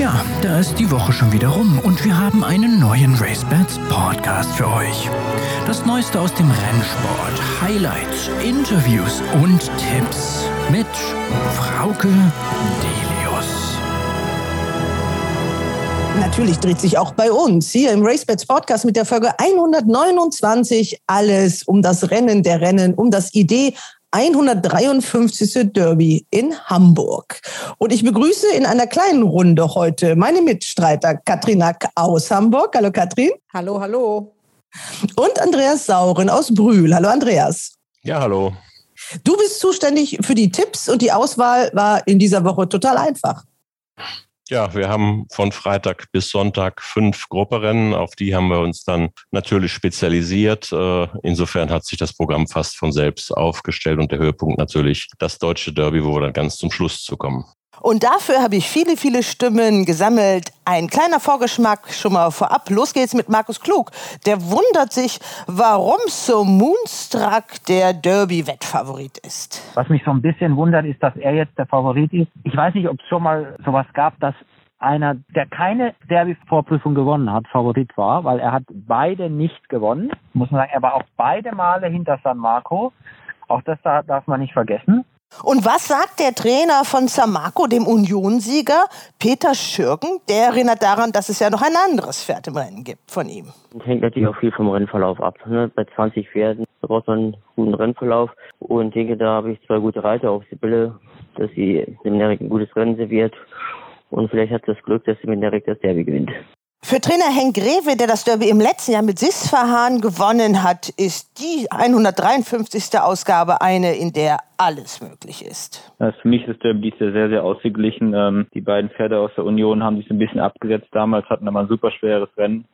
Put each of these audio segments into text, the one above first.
Tja, da ist die Woche schon wieder rum und wir haben einen neuen RaceBets Podcast für euch. Das Neueste aus dem Rennsport, Highlights, Interviews und Tipps mit Frauke Delius. Natürlich dreht sich auch bei uns hier im RaceBets Podcast mit der Folge 129 alles um das Rennen der Rennen, um das Idee 153. Derby in Hamburg. Und ich begrüße in einer kleinen Runde heute meine Mitstreiter Katrin Nack aus Hamburg. Hallo Katrin. Hallo, hallo. Und Andreas Sauren aus Brühl. Hallo Andreas. Ja, hallo. Du bist zuständig für die Tipps und die Auswahl war in dieser Woche total einfach. Ja, wir haben von Freitag bis Sonntag fünf Grupperennen. Auf die haben wir uns dann natürlich spezialisiert. Äh, insofern hat sich das Programm fast von selbst aufgestellt und der Höhepunkt natürlich das deutsche Derby, wo wir dann ganz zum Schluss zu kommen. Und dafür habe ich viele, viele Stimmen gesammelt. Ein kleiner Vorgeschmack schon mal vorab. Los geht's mit Markus Klug. Der wundert sich, warum so Moonstruck der Derby-Wettfavorit ist. Was mich so ein bisschen wundert, ist, dass er jetzt der Favorit ist. Ich weiß nicht, ob es schon mal sowas gab, dass einer, der keine Derby-Vorprüfung gewonnen hat, Favorit war, weil er hat beide nicht gewonnen. Muss man sagen, er war auch beide Male hinter San Marco. Auch das darf man nicht vergessen. Und was sagt der Trainer von Samako, dem Unionsieger, Peter Schürgen? Der erinnert daran, dass es ja noch ein anderes Pferd im Rennen gibt von ihm. Hängt natürlich auch viel vom Rennverlauf ab. Ne? Bei 20 Pferden braucht man einen guten Rennverlauf. Und denke, da habe ich zwei gute Reiter auf Sibylle, dass sie dem Nerik ein gutes Rennen serviert. Und vielleicht hat das Glück, dass sie mit Nerik das Derby gewinnt. Für Trainer Henk Greve, der das Derby im letzten Jahr mit Sisfahan gewonnen hat, ist die 153. Ausgabe eine, in der alles möglich ist. Also für mich ist das Derby sehr, sehr, ausgeglichen. Ähm, die beiden Pferde aus der Union haben sich ein bisschen abgesetzt. Damals hatten aber ein super schweres Rennen.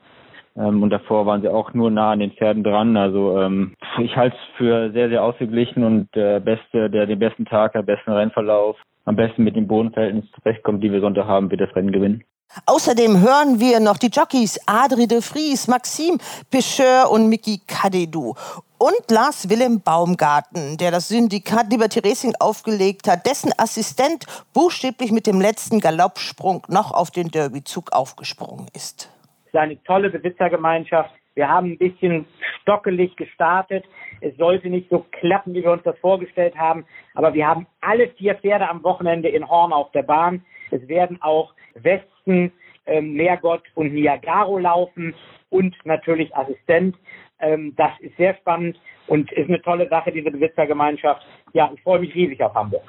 Ähm, und davor waren sie auch nur nah an den Pferden dran. Also ähm, ich halte es für sehr, sehr ausgeglichen und der Beste, der den besten Tag, der besten Rennverlauf, am besten mit dem Bodenverhältnis zurechtkommt, die wir Sonntag haben, wird das Rennen gewinnen. Außerdem hören wir noch die Jockeys Adri de Vries, Maxime Pecheur und Mickey Kadedou. Und Lars Willem Baumgarten, der das Syndikat Liberty Racing aufgelegt hat, dessen Assistent buchstäblich mit dem letzten Galoppsprung noch auf den Derbyzug aufgesprungen ist. Es ist eine tolle Besitzergemeinschaft. Wir haben ein bisschen stockelig gestartet. Es sollte nicht so klappen, wie wir uns das vorgestellt haben. Aber wir haben alle vier Pferde am Wochenende in Horn auf der Bahn. Es werden auch Westen, ähm, Meergott und Niagaro laufen und natürlich Assistent. Ähm, das ist sehr spannend und ist eine tolle Sache, diese Besitzergemeinschaft. Ja, ich freue mich riesig auf Hamburg.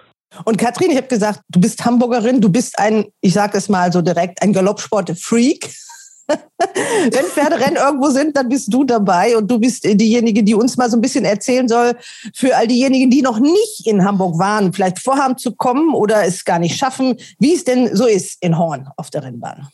Und Katrin, ich habe gesagt, du bist Hamburgerin, du bist ein, ich sage es mal so direkt, ein Galoppsport-Freak. Wenn Pferderennen irgendwo sind, dann bist du dabei und du bist diejenige, die uns mal so ein bisschen erzählen soll, für all diejenigen, die noch nicht in Hamburg waren, vielleicht vorhaben zu kommen oder es gar nicht schaffen, wie es denn so ist in Horn auf der Rennbahn.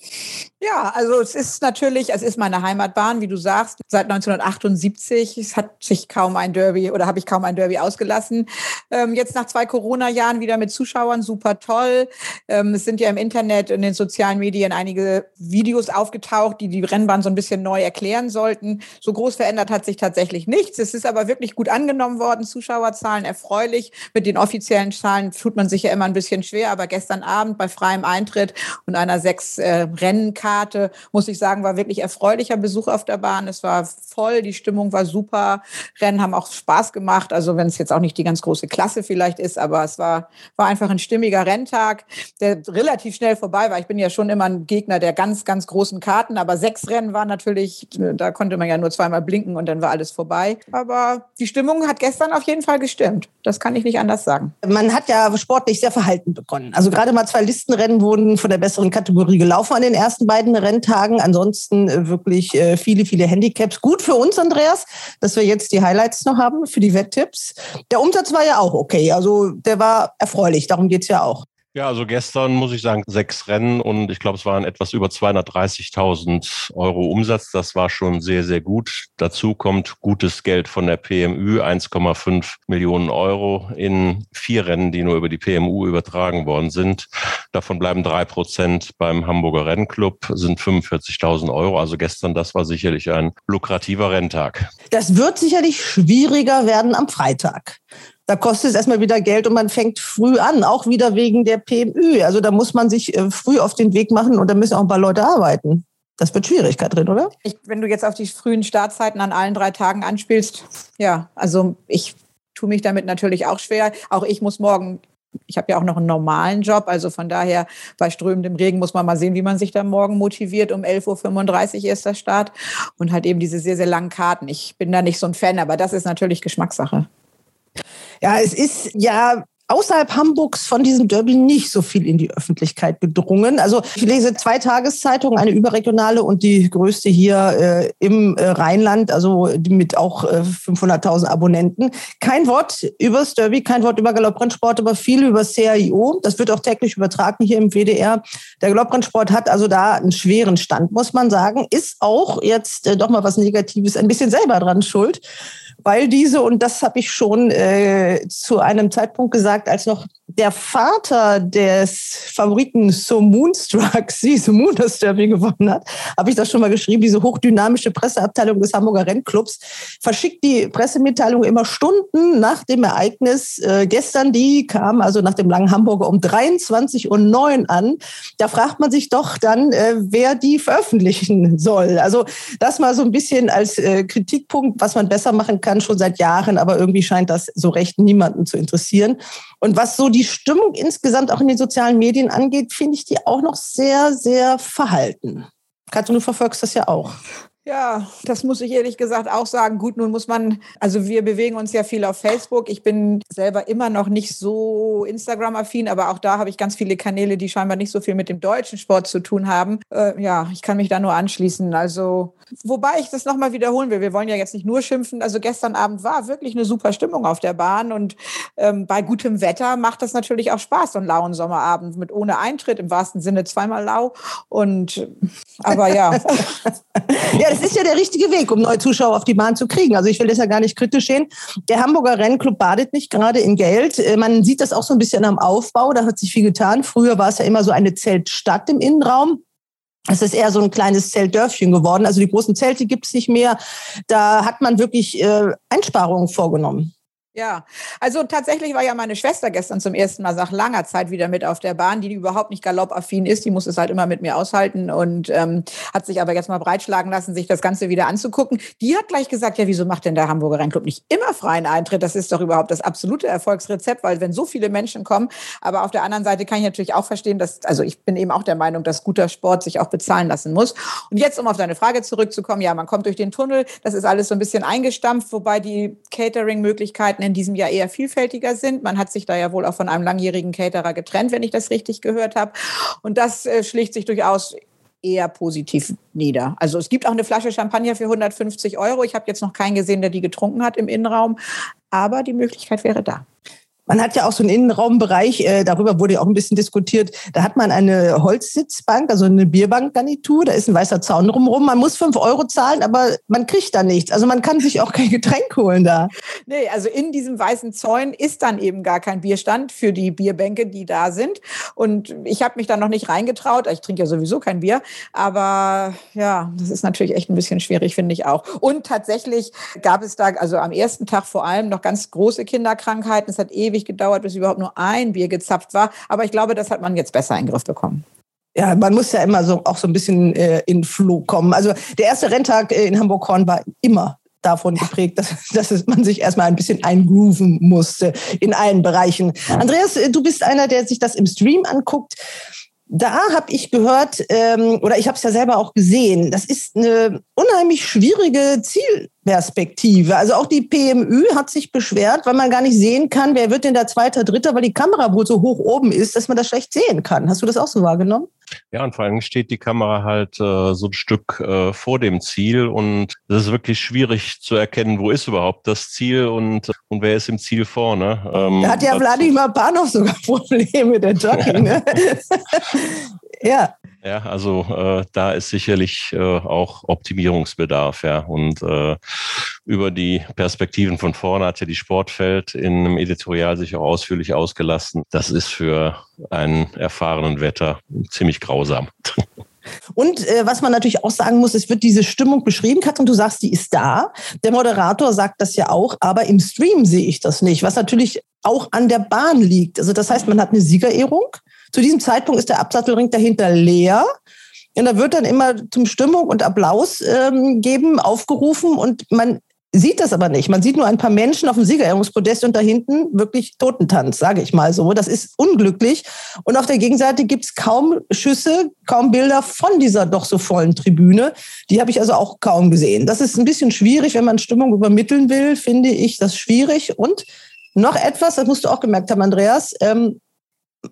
Ja, also es ist natürlich, es ist meine Heimatbahn, wie du sagst, seit 1978. Es hat sich kaum ein Derby oder habe ich kaum ein Derby ausgelassen. Ähm, jetzt nach zwei Corona-Jahren wieder mit Zuschauern, super toll. Ähm, es sind ja im Internet und in den sozialen Medien einige Videos aufgetaucht, die die Rennbahn so ein bisschen neu erklären sollten. So groß verändert hat sich tatsächlich nichts. Es ist aber wirklich gut angenommen worden. Zuschauerzahlen erfreulich. Mit den offiziellen Zahlen tut man sich ja immer ein bisschen schwer, aber gestern Abend bei freiem Eintritt und einer sechs äh, Rennkarte Karte, muss ich sagen, war wirklich erfreulicher Besuch auf der Bahn. Es war voll, die Stimmung war super. Rennen haben auch Spaß gemacht. Also wenn es jetzt auch nicht die ganz große Klasse vielleicht ist, aber es war, war einfach ein stimmiger Renntag, der relativ schnell vorbei war. Ich bin ja schon immer ein Gegner der ganz, ganz großen Karten, aber sechs Rennen waren natürlich, da konnte man ja nur zweimal blinken und dann war alles vorbei. Aber die Stimmung hat gestern auf jeden Fall gestimmt. Das kann ich nicht anders sagen. Man hat ja sportlich sehr verhalten begonnen. Also gerade mal zwei Listenrennen wurden von der besseren Kategorie gelaufen an den ersten beiden beiden Renntagen. Ansonsten äh, wirklich äh, viele, viele Handicaps. Gut für uns, Andreas, dass wir jetzt die Highlights noch haben für die Wetttipps. Der Umsatz war ja auch okay. Also der war erfreulich. Darum geht es ja auch. Ja, also gestern muss ich sagen, sechs Rennen und ich glaube, es waren etwas über 230.000 Euro Umsatz. Das war schon sehr, sehr gut. Dazu kommt gutes Geld von der PMU, 1,5 Millionen Euro in vier Rennen, die nur über die PMU übertragen worden sind. Davon bleiben drei Prozent beim Hamburger Rennclub, sind 45.000 Euro. Also gestern, das war sicherlich ein lukrativer Renntag. Das wird sicherlich schwieriger werden am Freitag. Da kostet es erstmal wieder Geld und man fängt früh an, auch wieder wegen der PMÜ. Also da muss man sich äh, früh auf den Weg machen und da müssen auch ein paar Leute arbeiten. Das wird Schwierigkeit drin, oder? Ich, wenn du jetzt auf die frühen Startzeiten an allen drei Tagen anspielst, ja, also ich tue mich damit natürlich auch schwer. Auch ich muss morgen ich habe ja auch noch einen normalen Job, also von daher bei strömendem Regen muss man mal sehen, wie man sich da morgen motiviert. Um 11.35 Uhr ist der Start und halt eben diese sehr, sehr langen Karten. Ich bin da nicht so ein Fan, aber das ist natürlich Geschmackssache. Ja, es ist ja außerhalb Hamburgs von diesem Derby nicht so viel in die Öffentlichkeit gedrungen. Also ich lese zwei Tageszeitungen, eine überregionale und die größte hier äh, im äh, Rheinland, also mit auch äh, 500.000 Abonnenten. Kein Wort über das Derby, kein Wort über Galopprennsport, aber viel über CAIO. Das wird auch täglich übertragen hier im WDR. Der Galopprennsport hat also da einen schweren Stand, muss man sagen. Ist auch jetzt äh, doch mal was Negatives, ein bisschen selber dran schuld weil diese, und das habe ich schon äh, zu einem Zeitpunkt gesagt, als noch der Vater des Favoriten So Moonstruck, sie So Moon das Derby gewonnen hat, habe ich das schon mal geschrieben, diese hochdynamische Presseabteilung des Hamburger Rennclubs verschickt die Pressemitteilung immer Stunden nach dem Ereignis. Äh, gestern, die kam also nach dem langen Hamburger um 23.09 Uhr an. Da fragt man sich doch dann, äh, wer die veröffentlichen soll. Also das mal so ein bisschen als äh, Kritikpunkt, was man besser machen kann, schon seit Jahren, aber irgendwie scheint das so recht niemanden zu interessieren. Und was so die Stimmung insgesamt auch in den sozialen Medien angeht, finde ich die auch noch sehr, sehr verhalten. Katja, du verfolgst das ja auch. Ja, das muss ich ehrlich gesagt auch sagen. Gut, nun muss man, also wir bewegen uns ja viel auf Facebook. Ich bin selber immer noch nicht so Instagram-affin, aber auch da habe ich ganz viele Kanäle, die scheinbar nicht so viel mit dem deutschen Sport zu tun haben. Äh, ja, ich kann mich da nur anschließen. Also, wobei ich das nochmal wiederholen will. Wir wollen ja jetzt nicht nur schimpfen. Also gestern Abend war wirklich eine super Stimmung auf der Bahn und ähm, bei gutem Wetter macht das natürlich auch Spaß, so einen lauen Sommerabend mit ohne Eintritt, im wahrsten Sinne zweimal lau. Und, aber ja. ja, das ist ja der richtige Weg, um neue Zuschauer auf die Bahn zu kriegen. Also ich will das ja gar nicht kritisch sehen. Der Hamburger Rennclub badet nicht gerade in Geld. Äh, man sieht das auch so ein bisschen am Aufbau. Da hat sich viel getan. Früher war es ja immer so eine Zeltstadt im Innenraum. Es ist eher so ein kleines Zeltdörfchen geworden. Also die großen Zelte gibt es nicht mehr. Da hat man wirklich äh, Einsparungen vorgenommen. Ja, also tatsächlich war ja meine Schwester gestern zum ersten Mal nach langer Zeit wieder mit auf der Bahn, die überhaupt nicht galoppaffin ist. Die muss es halt immer mit mir aushalten und ähm, hat sich aber jetzt mal breitschlagen lassen, sich das Ganze wieder anzugucken. Die hat gleich gesagt, ja, wieso macht denn der Hamburger Rennclub nicht immer freien Eintritt? Das ist doch überhaupt das absolute Erfolgsrezept, weil wenn so viele Menschen kommen, aber auf der anderen Seite kann ich natürlich auch verstehen, dass, also ich bin eben auch der Meinung, dass guter Sport sich auch bezahlen lassen muss. Und jetzt, um auf deine Frage zurückzukommen, ja, man kommt durch den Tunnel, das ist alles so ein bisschen eingestampft, wobei die Catering-Möglichkeiten in diesem Jahr eher vielfältiger sind. Man hat sich da ja wohl auch von einem langjährigen Caterer getrennt, wenn ich das richtig gehört habe. Und das äh, schlägt sich durchaus eher positiv nieder. Also es gibt auch eine Flasche Champagner für 150 Euro. Ich habe jetzt noch keinen gesehen, der die getrunken hat im Innenraum, aber die Möglichkeit wäre da. Man hat ja auch so einen Innenraumbereich, äh, darüber wurde ja auch ein bisschen diskutiert. Da hat man eine Holzsitzbank, also eine Bierbankgarnitur, da ist ein weißer Zaun drumherum. Man muss fünf Euro zahlen, aber man kriegt da nichts. Also man kann sich auch kein Getränk holen da. Nee, also in diesem weißen Zäun ist dann eben gar kein Bierstand für die Bierbänke, die da sind. Und ich habe mich da noch nicht reingetraut. Ich trinke ja sowieso kein Bier. Aber ja, das ist natürlich echt ein bisschen schwierig, finde ich auch. Und tatsächlich gab es da, also am ersten Tag vor allem, noch ganz große Kinderkrankheiten. Es hat ewig ewig gedauert, bis überhaupt nur ein Bier gezapft war. Aber ich glaube, das hat man jetzt besser in den Griff bekommen. Ja, man muss ja immer so auch so ein bisschen äh, in Flug kommen. Also der erste Renntag äh, in Hamburg-Horn war immer davon geprägt, dass, dass man sich erstmal ein bisschen eingrooven musste in allen Bereichen. Andreas, äh, du bist einer, der sich das im Stream anguckt da habe ich gehört, ähm, oder ich habe es ja selber auch gesehen, das ist eine unheimlich schwierige Zielperspektive. Also auch die PMÜ hat sich beschwert, weil man gar nicht sehen kann, wer wird denn der Zweiter, Dritter, weil die Kamera wohl so hoch oben ist, dass man das schlecht sehen kann. Hast du das auch so wahrgenommen? Ja, und vor allem steht die Kamera halt äh, so ein Stück äh, vor dem Ziel und es ist wirklich schwierig zu erkennen, wo ist überhaupt das Ziel und, und wer ist im Ziel vorne. Ähm, da hat ja Wladimir Panov sogar Probleme, der Jockey. Ne? ja. Ja, also äh, da ist sicherlich äh, auch Optimierungsbedarf, ja. Und äh, über die Perspektiven von vorne hat ja die Sportfeld in einem Editorial sich auch ausführlich ausgelassen. Das ist für einen erfahrenen Wetter ziemlich grausam. Und äh, was man natürlich auch sagen muss, es wird diese Stimmung beschrieben, Katrin, du sagst, die ist da. Der Moderator sagt das ja auch, aber im Stream sehe ich das nicht, was natürlich auch an der Bahn liegt. Also das heißt, man hat eine Siegerehrung. Zu diesem Zeitpunkt ist der Absattelring dahinter leer. Und da wird dann immer zum Stimmung und Applaus ähm, geben aufgerufen und man sieht das aber nicht. Man sieht nur ein paar Menschen auf dem Siegerehrungspodest und da hinten wirklich Totentanz, sage ich mal so. Das ist unglücklich. Und auf der Gegenseite gibt es kaum Schüsse, kaum Bilder von dieser doch so vollen Tribüne. Die habe ich also auch kaum gesehen. Das ist ein bisschen schwierig, wenn man Stimmung übermitteln will, finde ich das schwierig. Und noch etwas, das musst du auch gemerkt haben, Andreas, ähm,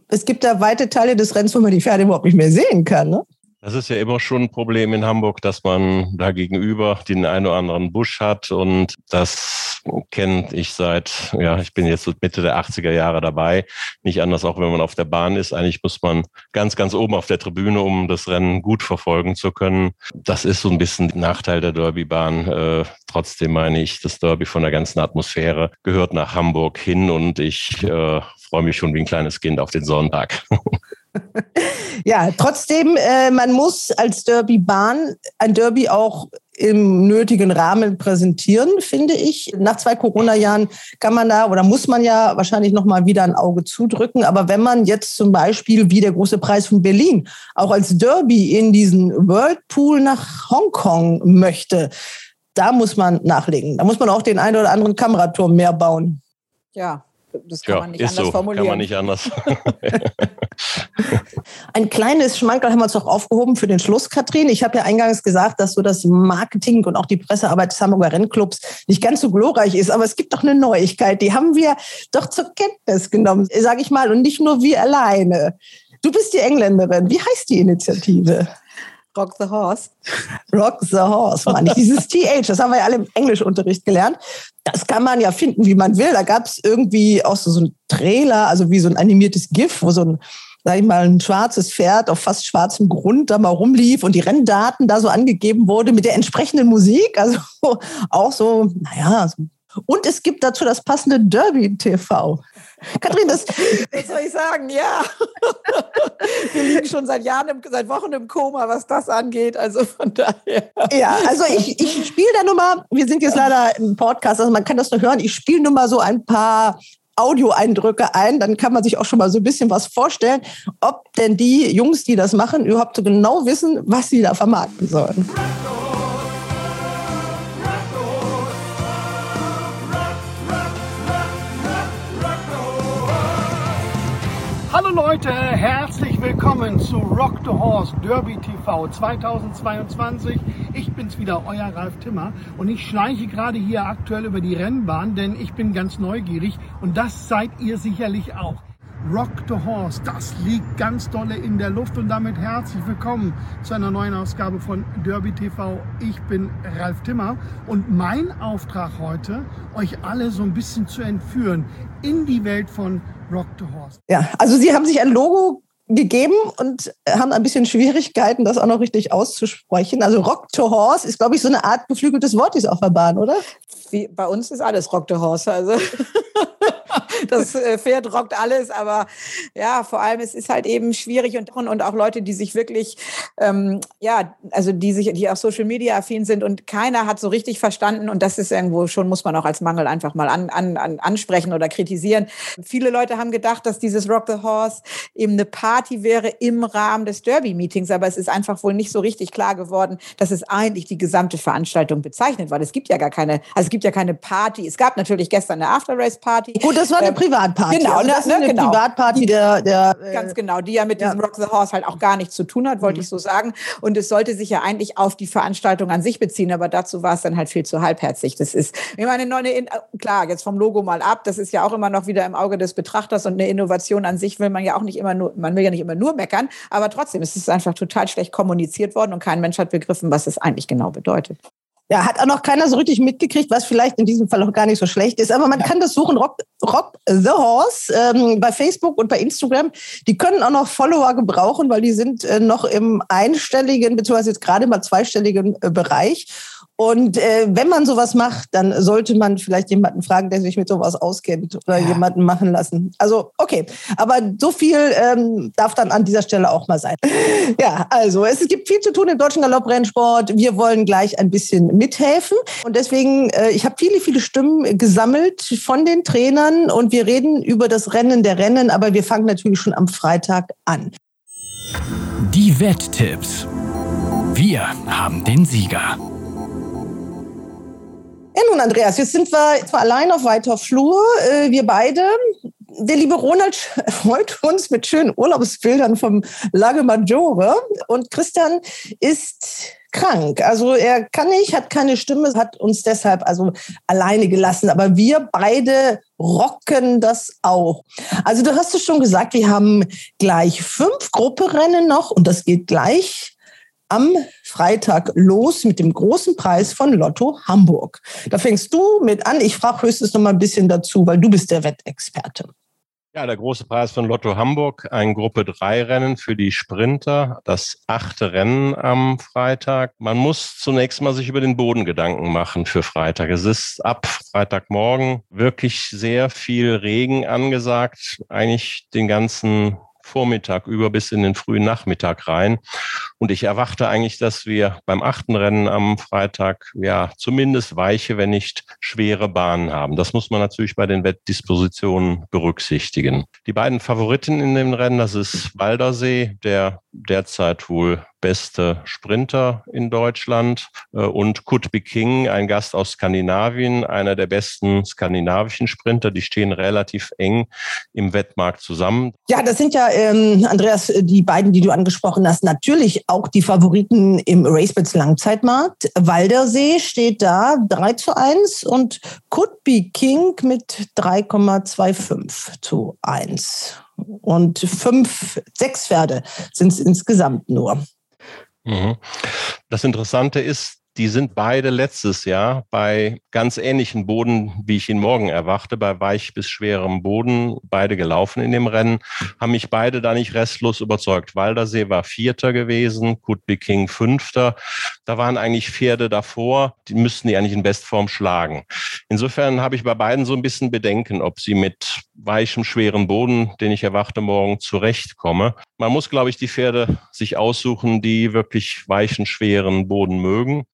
es gibt da weite Teile des Rennens, wo man die Pferde überhaupt nicht mehr sehen kann. Ne? Das ist ja immer schon ein Problem in Hamburg, dass man da gegenüber den einen oder anderen Busch hat. Und das kenne ich seit, ja, ich bin jetzt Mitte der 80er Jahre dabei. Nicht anders, auch wenn man auf der Bahn ist. Eigentlich muss man ganz, ganz oben auf der Tribüne, um das Rennen gut verfolgen zu können. Das ist so ein bisschen Nachteil der Derbybahn. Äh, trotzdem meine ich, das Derby von der ganzen Atmosphäre gehört nach Hamburg hin und ich äh, freue mich schon wie ein kleines Kind auf den Sonntag. ja, trotzdem, äh, man muss als Derby-Bahn ein Derby auch im nötigen Rahmen präsentieren, finde ich. Nach zwei Corona-Jahren kann man da oder muss man ja wahrscheinlich noch mal wieder ein Auge zudrücken. Aber wenn man jetzt zum Beispiel wie der große Preis von Berlin auch als Derby in diesen Whirlpool nach Hongkong möchte, da muss man nachlegen. Da muss man auch den einen oder anderen Kameraturm mehr bauen. Ja, das kann ja, man nicht ist anders so, formulieren. Kann man nicht anders. Ein kleines Schmankerl haben wir uns auch aufgehoben für den Schluss, Katrin. Ich habe ja eingangs gesagt, dass so das Marketing und auch die Pressearbeit des Hamburger Rennclubs nicht ganz so glorreich ist. Aber es gibt doch eine Neuigkeit, die haben wir doch zur Kenntnis genommen, sage ich mal, und nicht nur wir alleine. Du bist die Engländerin. Wie heißt die Initiative? Rock the Horse. Rock the Horse, meine ich. Dieses TH, das haben wir ja alle im Englischunterricht gelernt. Das kann man ja finden, wie man will. Da gab es irgendwie auch so, so einen Trailer, also wie so ein animiertes GIF, wo so ein sag ich mal, ein schwarzes Pferd auf fast schwarzem Grund da mal rumlief und die Renndaten da so angegeben wurde mit der entsprechenden Musik. Also auch so, naja, und es gibt dazu das passende Derby TV. Kathrin, das. Was soll ich sagen? Ja. Wir liegen schon seit Jahren, im, seit Wochen im Koma, was das angeht. Also von daher. Ja, also ich, ich spiele da nur mal, wir sind jetzt leider im Podcast, also man kann das nur hören. Ich spiele nur mal so ein paar Audioeindrücke ein, dann kann man sich auch schon mal so ein bisschen was vorstellen, ob denn die Jungs, die das machen, überhaupt so genau wissen, was sie da vermarkten sollen. Hallo Leute, herzlich willkommen zu Rock the Horse Derby TV 2022. Ich bin's wieder, euer Ralf Timmer und ich schleiche gerade hier aktuell über die Rennbahn, denn ich bin ganz neugierig und das seid ihr sicherlich auch. Rock the Horse, das liegt ganz dolle in der Luft und damit herzlich willkommen zu einer neuen Ausgabe von Derby TV. Ich bin Ralf Timmer und mein Auftrag heute, euch alle so ein bisschen zu entführen in die Welt von Rock the Horse. Ja, also Sie haben sich ein Logo gegeben und haben ein bisschen Schwierigkeiten, das auch noch richtig auszusprechen. Also Rock to Horse ist, glaube ich, so eine Art geflügeltes Wort, ist auf der Bahn, oder? Wie, bei uns ist alles Rock the Horse. Also das äh, Pferd rockt alles, aber ja, vor allem es ist halt eben schwierig und, und auch Leute, die sich wirklich, ähm, ja, also die sich, die auch Social Media affin sind und keiner hat so richtig verstanden und das ist irgendwo schon, muss man auch als Mangel einfach mal an, an, an ansprechen oder kritisieren. Viele Leute haben gedacht, dass dieses Rock the Horse eben eine Party wäre im Rahmen des Derby-Meetings, aber es ist einfach wohl nicht so richtig klar geworden, dass es eigentlich die gesamte Veranstaltung bezeichnet, weil es gibt ja gar keine, also es gibt ja keine Party. Es gab natürlich gestern eine After-Race-Party. Gut, das war eine Privatparty. Genau, also das ist ne, eine genau. Privatparty der, der äh, Ganz genau, die ja mit ja. diesem Rock the Horse halt auch gar nichts zu tun hat, wollte Mhm. ich so sagen. Und es sollte sich ja eigentlich auf die Veranstaltung an sich beziehen, aber dazu war es dann halt viel zu halbherzig. Das ist, ich meine, eine neue, klar, jetzt vom Logo mal ab, das ist ja auch immer noch wieder im Auge des Betrachters und eine Innovation an sich will man ja auch nicht immer nur, man will ja nicht immer nur meckern, aber trotzdem, es ist einfach total schlecht kommuniziert worden und kein Mensch hat begriffen, was es eigentlich genau bedeutet. Ja, hat auch noch keiner so richtig mitgekriegt, was vielleicht in diesem Fall auch gar nicht so schlecht ist. Aber man kann das suchen, Rock, Rock the Horse, ähm, bei Facebook und bei Instagram. Die können auch noch Follower gebrauchen, weil die sind äh, noch im einstelligen, beziehungsweise jetzt gerade mal zweistelligen äh, Bereich. Und äh, wenn man sowas macht, dann sollte man vielleicht jemanden fragen, der sich mit sowas auskennt oder ja. jemanden machen lassen. Also okay, aber so viel ähm, darf dann an dieser Stelle auch mal sein. Ja, also es gibt viel zu tun im deutschen Galopprennsport. Wir wollen gleich ein bisschen mithelfen und deswegen, äh, ich habe viele, viele Stimmen gesammelt von den Trainern und wir reden über das Rennen der Rennen, aber wir fangen natürlich schon am Freitag an. Die Wetttipps. Wir haben den Sieger. Ja, nun, Andreas, jetzt sind wir zwar allein auf weiter Flur, äh, wir beide. Der liebe Ronald freut uns mit schönen Urlaubsbildern vom Lago Maggiore und Christian ist krank. Also er kann nicht, hat keine Stimme, hat uns deshalb also alleine gelassen. Aber wir beide rocken das auch. Also du hast es schon gesagt, wir haben gleich fünf Grupperennen noch und das geht gleich am Freitag los mit dem großen Preis von Lotto Hamburg. Da fängst du mit an. Ich frage höchstens noch mal ein bisschen dazu, weil du bist der Wettexperte. Ja, der große Preis von Lotto Hamburg, ein Gruppe 3 Rennen für die Sprinter, das achte Rennen am Freitag. Man muss zunächst mal sich über den Boden Gedanken machen für Freitag. Es ist ab Freitagmorgen wirklich sehr viel Regen angesagt, eigentlich den ganzen Vormittag über bis in den frühen Nachmittag rein. Und ich erwarte eigentlich, dass wir beim achten Rennen am Freitag ja zumindest weiche, wenn nicht schwere Bahnen haben. Das muss man natürlich bei den Wettdispositionen berücksichtigen. Die beiden Favoriten in dem Rennen, das ist Waldersee, der derzeit wohl beste Sprinter in Deutschland äh, und Kutby King, ein Gast aus Skandinavien, einer der besten skandinavischen Sprinter. Die stehen relativ eng im Wettmarkt zusammen. Ja, das sind ja, ähm, Andreas, die beiden, die du angesprochen hast, natürlich auch die Favoriten im Racebets Langzeitmarkt. Waldersee steht da 3 zu 1 und Kutby King mit 3,25 zu 1 und fünf, sechs Pferde sind es insgesamt nur. Mhm. Das Interessante ist, die sind beide letztes Jahr bei ganz ähnlichen Boden, wie ich ihn morgen erwachte, bei weich bis schwerem Boden, beide gelaufen in dem Rennen, haben mich beide da nicht restlos überzeugt. Waldersee war Vierter gewesen, Kutby King Fünfter. Da waren eigentlich Pferde davor, die müssten die eigentlich in Bestform schlagen. Insofern habe ich bei beiden so ein bisschen Bedenken, ob sie mit weichem, schwerem Boden, den ich erwachte, morgen zurechtkomme. Man muss, glaube ich, die Pferde sich aussuchen, die wirklich weichen, schweren Boden mögen.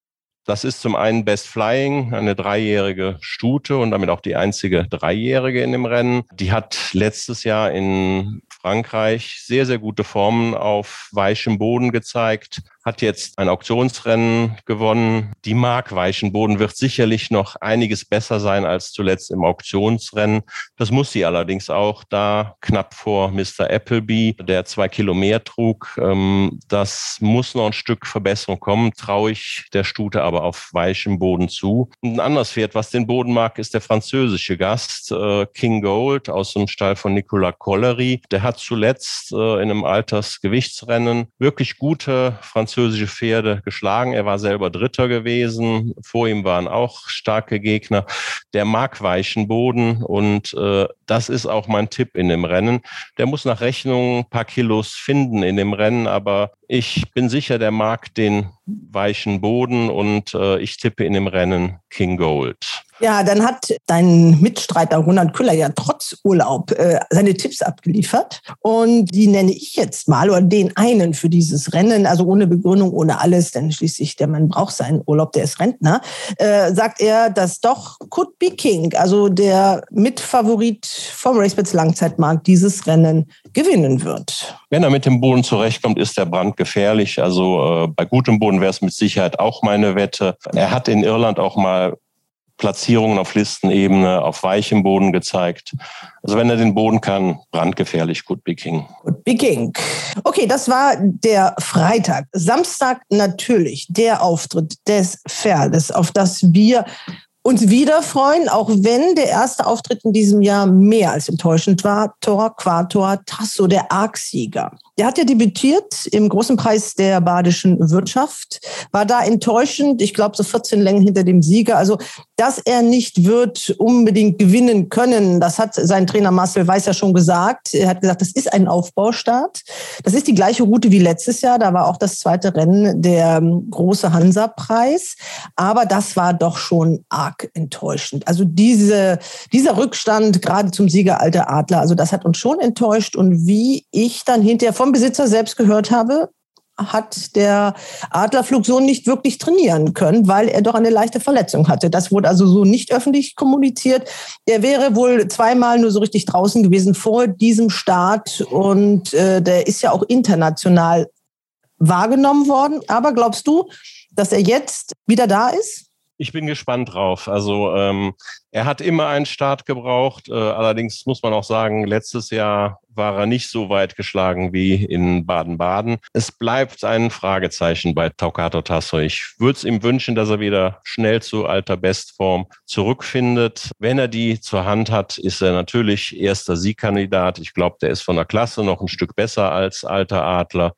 Das ist zum einen Best Flying, eine dreijährige Stute und damit auch die einzige Dreijährige in dem Rennen. Die hat letztes Jahr in Frankreich sehr, sehr gute Formen auf weichem Boden gezeigt, hat jetzt ein Auktionsrennen gewonnen. Die mag Weichenboden wird sicherlich noch einiges besser sein als zuletzt im Auktionsrennen. Das muss sie allerdings auch da knapp vor Mr. Appleby, der zwei Kilo mehr trug. Ähm, das muss noch ein Stück Verbesserung kommen, traue ich der Stute aber auf weichem Boden zu. ein anderes Pferd, was den Boden mag, ist der französische Gast, äh, King Gold aus dem Stall von Nicolas Collery. Der hat zuletzt äh, in einem Altersgewichtsrennen wirklich gute französische französische Pferde geschlagen. Er war selber Dritter gewesen. Vor ihm waren auch starke Gegner. Der mag weichen Boden und äh, das ist auch mein Tipp in dem Rennen. Der muss nach Rechnung ein paar Kilos finden in dem Rennen, aber ich bin sicher, der mag den weichen Boden und äh, ich tippe in dem Rennen King Gold. Ja, dann hat dein Mitstreiter Ronald Küller ja trotz Urlaub äh, seine Tipps abgeliefert. Und die nenne ich jetzt mal, oder den einen für dieses Rennen, also ohne Begründung, ohne alles, denn schließlich der Mann braucht seinen Urlaub, der ist Rentner, äh, sagt er, dass doch Could Be King, also der Mitfavorit vom Racebets Langzeitmarkt, dieses Rennen gewinnen wird. Wenn er mit dem Boden zurechtkommt, ist der Brand gefährlich. Also äh, bei gutem Boden wäre es mit Sicherheit auch meine Wette. Er hat in Irland auch mal Platzierungen auf Listenebene, auf weichem Boden gezeigt. Also wenn er den Boden kann, brandgefährlich, Good Big King. Good Big King. Okay, das war der Freitag. Samstag natürlich der Auftritt des Pferdes, auf das wir uns wieder freuen, auch wenn der erste Auftritt in diesem Jahr mehr als enttäuschend war. Tor Quator Tasso, der Argsieger. Der hat ja debütiert im großen Preis der badischen Wirtschaft, war da enttäuschend, ich glaube so 14 Längen hinter dem Sieger. Also, dass er nicht wird unbedingt gewinnen können, das hat sein Trainer Marcel Weiß ja schon gesagt. Er hat gesagt, das ist ein Aufbaustart. Das ist die gleiche Route wie letztes Jahr. Da war auch das zweite Rennen der ähm, große Hansa-Preis. Aber das war doch schon arg enttäuschend. Also diese, dieser Rückstand gerade zum Sieger Alter Adler, also das hat uns schon enttäuscht. Und wie ich dann hinterher vom Besitzer selbst gehört habe, hat der Adlerflugsohn nicht wirklich trainieren können, weil er doch eine leichte Verletzung hatte. Das wurde also so nicht öffentlich kommuniziert. Er wäre wohl zweimal nur so richtig draußen gewesen vor diesem Start und äh, der ist ja auch international wahrgenommen worden. Aber glaubst du, dass er jetzt wieder da ist? Ich bin gespannt drauf. Also ähm, er hat immer einen Start gebraucht. Äh, allerdings muss man auch sagen, letztes Jahr war er nicht so weit geschlagen wie in Baden-Baden. Es bleibt ein Fragezeichen bei Taukato Tasso. Ich würde es ihm wünschen, dass er wieder schnell zu alter Bestform zurückfindet. Wenn er die zur Hand hat, ist er natürlich erster Siegkandidat. Ich glaube, der ist von der Klasse noch ein Stück besser als alter Adler.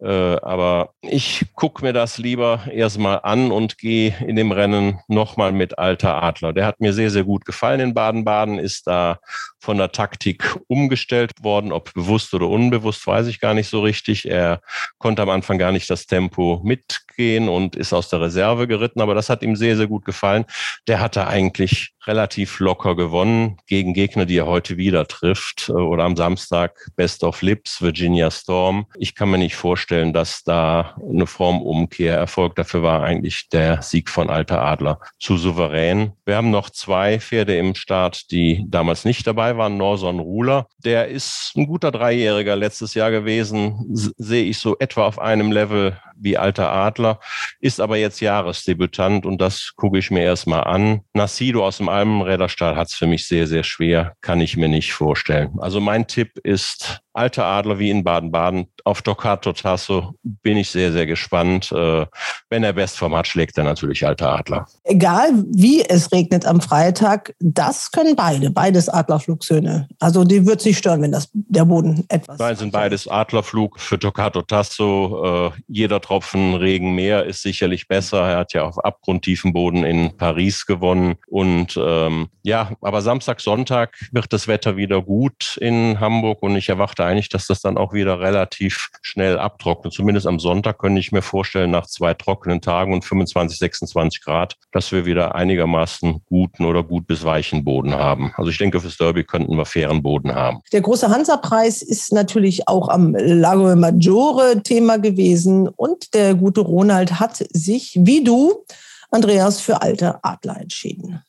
Äh, aber ich gucke mir das lieber erstmal an und gehe in dem Rennen nochmal mit alter Adler. Der hat mir sehr, sehr gut gefallen in Baden-Baden, ist da von der Taktik umgestellt worden, ob bewusst oder unbewusst, weiß ich gar nicht so richtig. Er konnte am Anfang gar nicht das Tempo mitgehen und ist aus der Reserve geritten, aber das hat ihm sehr, sehr gut gefallen. Der hatte eigentlich relativ locker gewonnen gegen Gegner, die er heute wieder trifft äh, oder am Samstag Best of Lips, Virginia Storm. Ich kann mir nicht vorstellen, dass da eine Formumkehr erfolgt. Dafür war eigentlich der Sieg von Alter Adler zu souverän. Wir haben noch zwei Pferde im Start, die damals nicht dabei waren. Norson Ruler, der ist ein guter Dreijähriger letztes Jahr gewesen, sehe ich so etwa auf einem Level wie alter Adler, ist aber jetzt Jahresdebütant und das gucke ich mir erstmal an. Nassido aus dem Almenräderstall hat es für mich sehr, sehr schwer, kann ich mir nicht vorstellen. Also mein Tipp ist alter Adler wie in Baden-Baden. Auf Doccato Tasso bin ich sehr, sehr gespannt. Äh, wenn er Bestform hat, schlägt er natürlich alter Adler. Egal wie es regnet am Freitag, das können beide, beides Adlerflugsöhne. Also die wird sich stören, wenn das der Boden etwas. Nein, sind beides Adlerflug für Doccato Tasso. Äh, jeder Tropfen Regen mehr ist sicherlich besser. Er hat ja auf abgrundtiefen Boden in Paris gewonnen. Und ähm, ja, aber Samstag, Sonntag wird das Wetter wieder gut in Hamburg und ich erwarte eigentlich, dass das dann auch wieder relativ schnell abtrocknet. Zumindest am Sonntag könnte ich mir vorstellen, nach zwei trockenen Tagen und 25, 26 Grad, dass wir wieder einigermaßen guten oder gut bis weichen Boden haben. Also ich denke, fürs Derby könnten wir fairen Boden haben. Der große Hansa-Preis ist natürlich auch am Lago Maggiore Thema gewesen und der gute Ronald hat sich, wie du, Andreas, für alte Adler entschieden.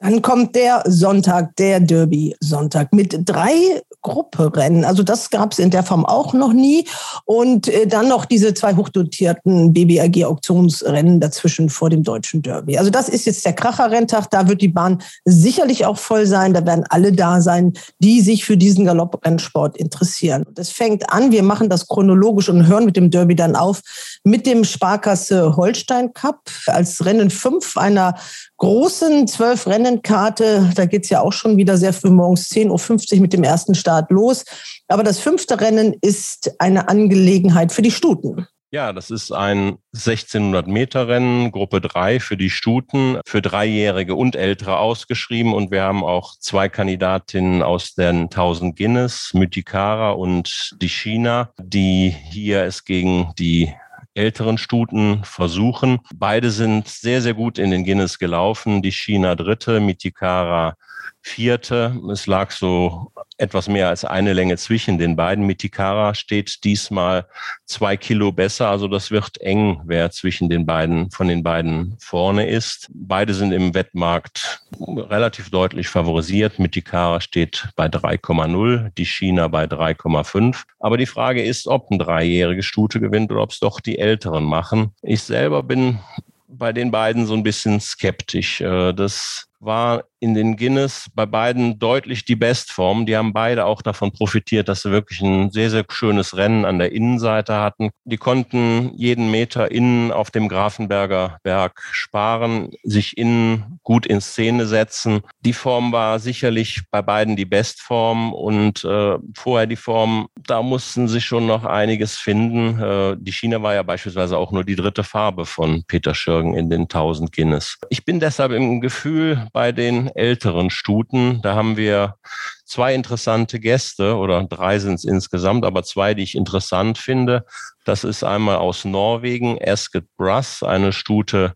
Dann kommt der Sonntag, der Derby-Sonntag mit drei Grupperennen. Also das gab es in der Form auch noch nie. Und äh, dann noch diese zwei hochdotierten BBAG-Auktionsrennen dazwischen vor dem deutschen Derby. Also das ist jetzt der Kracher-Renntag. Da wird die Bahn sicherlich auch voll sein. Da werden alle da sein, die sich für diesen Galopprennsport interessieren. Das fängt an, wir machen das chronologisch und hören mit dem Derby dann auf, mit dem Sparkasse Holstein Cup als Rennen 5 einer großen zwölf Rennenkarte. Da geht's ja auch schon wieder sehr früh morgens 10.50 Uhr mit dem ersten Start los. Aber das fünfte Rennen ist eine Angelegenheit für die Stuten. Ja, das ist ein 1600 Meter Rennen, Gruppe 3 für die Stuten, für Dreijährige und Ältere ausgeschrieben. Und wir haben auch zwei Kandidatinnen aus den 1000 Guinness, Mythikara und die China, die hier es gegen die älteren Stuten versuchen. Beide sind sehr, sehr gut in den Guinness gelaufen. Die China dritte, Mitikara vierte. Es lag so etwas mehr als eine Länge zwischen den beiden. Mitikara steht diesmal zwei Kilo besser. Also das wird eng, wer zwischen den beiden, von den beiden vorne ist. Beide sind im Wettmarkt relativ deutlich favorisiert. Mitikara steht bei 3,0, die China bei 3,5. Aber die Frage ist, ob ein dreijährige Stute gewinnt oder ob es doch die Älteren machen. Ich selber bin bei den beiden so ein bisschen skeptisch. Äh, das war in den Guinness bei beiden deutlich die Bestform. Die haben beide auch davon profitiert, dass sie wirklich ein sehr, sehr schönes Rennen an der Innenseite hatten. Die konnten jeden Meter innen auf dem Grafenberger Berg sparen, sich innen gut in Szene setzen. Die Form war sicherlich bei beiden die Bestform und äh, vorher die Form, da mussten sie schon noch einiges finden. Äh, die China war ja beispielsweise auch nur die dritte Farbe von Peter Schirgen in den 1000 Guinness. Ich bin deshalb im Gefühl bei den älteren Stuten, da haben wir zwei interessante Gäste oder drei sind es insgesamt, aber zwei, die ich interessant finde. Das ist einmal aus Norwegen Asket Brass, eine Stute,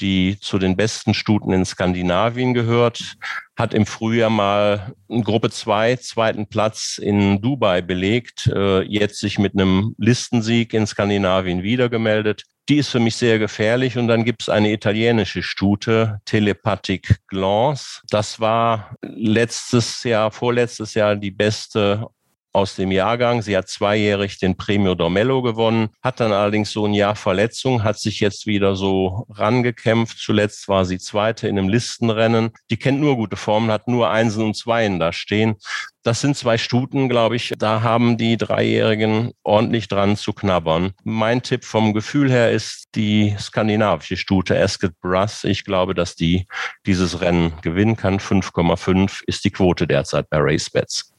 die zu den besten Stuten in Skandinavien gehört, hat im Frühjahr mal Gruppe 2 zweiten Platz in Dubai belegt, äh, jetzt sich mit einem Listensieg in Skandinavien wiedergemeldet. Die ist für mich sehr gefährlich. Und dann gibt es eine italienische Stute, Telepathic Glance. Das war letztes Jahr, vorletztes Jahr die beste aus dem Jahrgang. Sie hat zweijährig den Premio Dormello gewonnen, hat dann allerdings so ein Jahr Verletzung, hat sich jetzt wieder so rangekämpft. Zuletzt war sie Zweite in einem Listenrennen. Die kennt nur gute Formen, hat nur Einsen und Zweien da stehen. Das sind zwei Stuten, glaube ich. Da haben die Dreijährigen ordentlich dran zu knabbern. Mein Tipp vom Gefühl her ist die skandinavische Stute Asket Brass. Ich glaube, dass die dieses Rennen gewinnen kann. 5,5 ist die Quote derzeit bei RaceBets.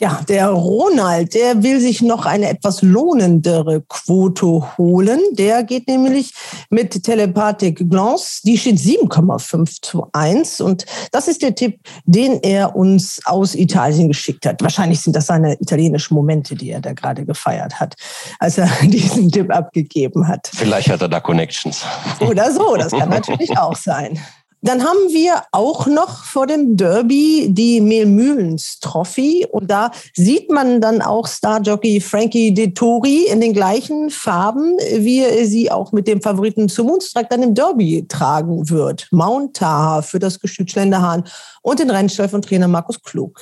Ja, der Ronald, der will sich noch eine etwas lohnendere Quote holen. Der geht nämlich mit Telepathic Glance. Die steht 7,5 zu 1. Und das ist der Tipp, den er uns aus Italien geschickt hat. Wahrscheinlich sind das seine italienischen Momente, die er da gerade gefeiert hat, als er diesen Tipp abgegeben hat. Vielleicht hat er da Connections. Oder so, das kann natürlich auch sein. Dann haben wir auch noch vor dem Derby die Mehlmühlens Trophy und da sieht man dann auch Starjockey Frankie Dettori in den gleichen Farben, wie er sie auch mit dem Favoriten zum Moonstrike dann im Derby tragen wird. Mount Taha für das Gestüt Schlenderhahn und den Rennstall von Trainer Markus Klug.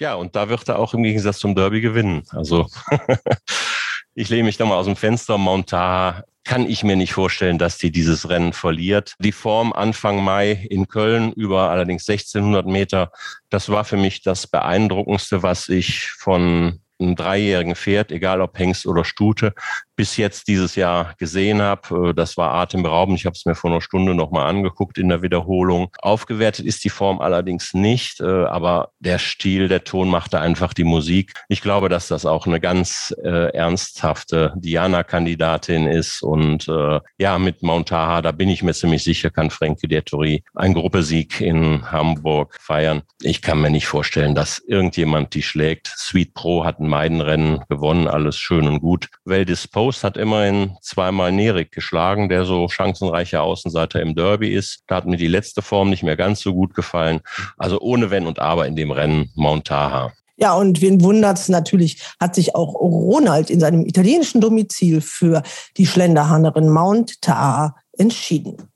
Ja, und da wird er auch im Gegensatz zum Derby gewinnen. Also ich lehne mich da mal aus dem Fenster. Mount Taha kann ich mir nicht vorstellen, dass die dieses Rennen verliert. Die Form Anfang Mai in Köln über allerdings 1600 Meter, das war für mich das beeindruckendste, was ich von einem dreijährigen Pferd, egal ob Hengst oder Stute, bis jetzt dieses Jahr gesehen habe. Äh, das war atemberaubend. Ich habe es mir vor einer Stunde nochmal angeguckt in der Wiederholung. Aufgewertet ist die Form allerdings nicht, äh, aber der Stil, der Ton machte einfach die Musik. Ich glaube, dass das auch eine ganz äh, ernsthafte Diana-Kandidatin ist. Und äh, ja, mit Montaha, da bin ich mir ziemlich sicher, kann Frankie Dettori einen Gruppesieg in Hamburg feiern. Ich kann mir nicht vorstellen, dass irgendjemand die schlägt. Sweet Pro hat ein Meidenrennen gewonnen, alles schön und gut. Well disposed Post hat immerhin zweimal Nerik geschlagen, der so chancenreicher Außenseiter im Derby ist. Da hat mir die letzte Form nicht mehr ganz so gut gefallen. Also ohne Wenn und Aber in dem Rennen Montaha. Ja, und wen wundert's natürlich, hat sich auch Ronald in seinem italienischen Domizil für die Schlenderhannerin Mount Taha entschieden.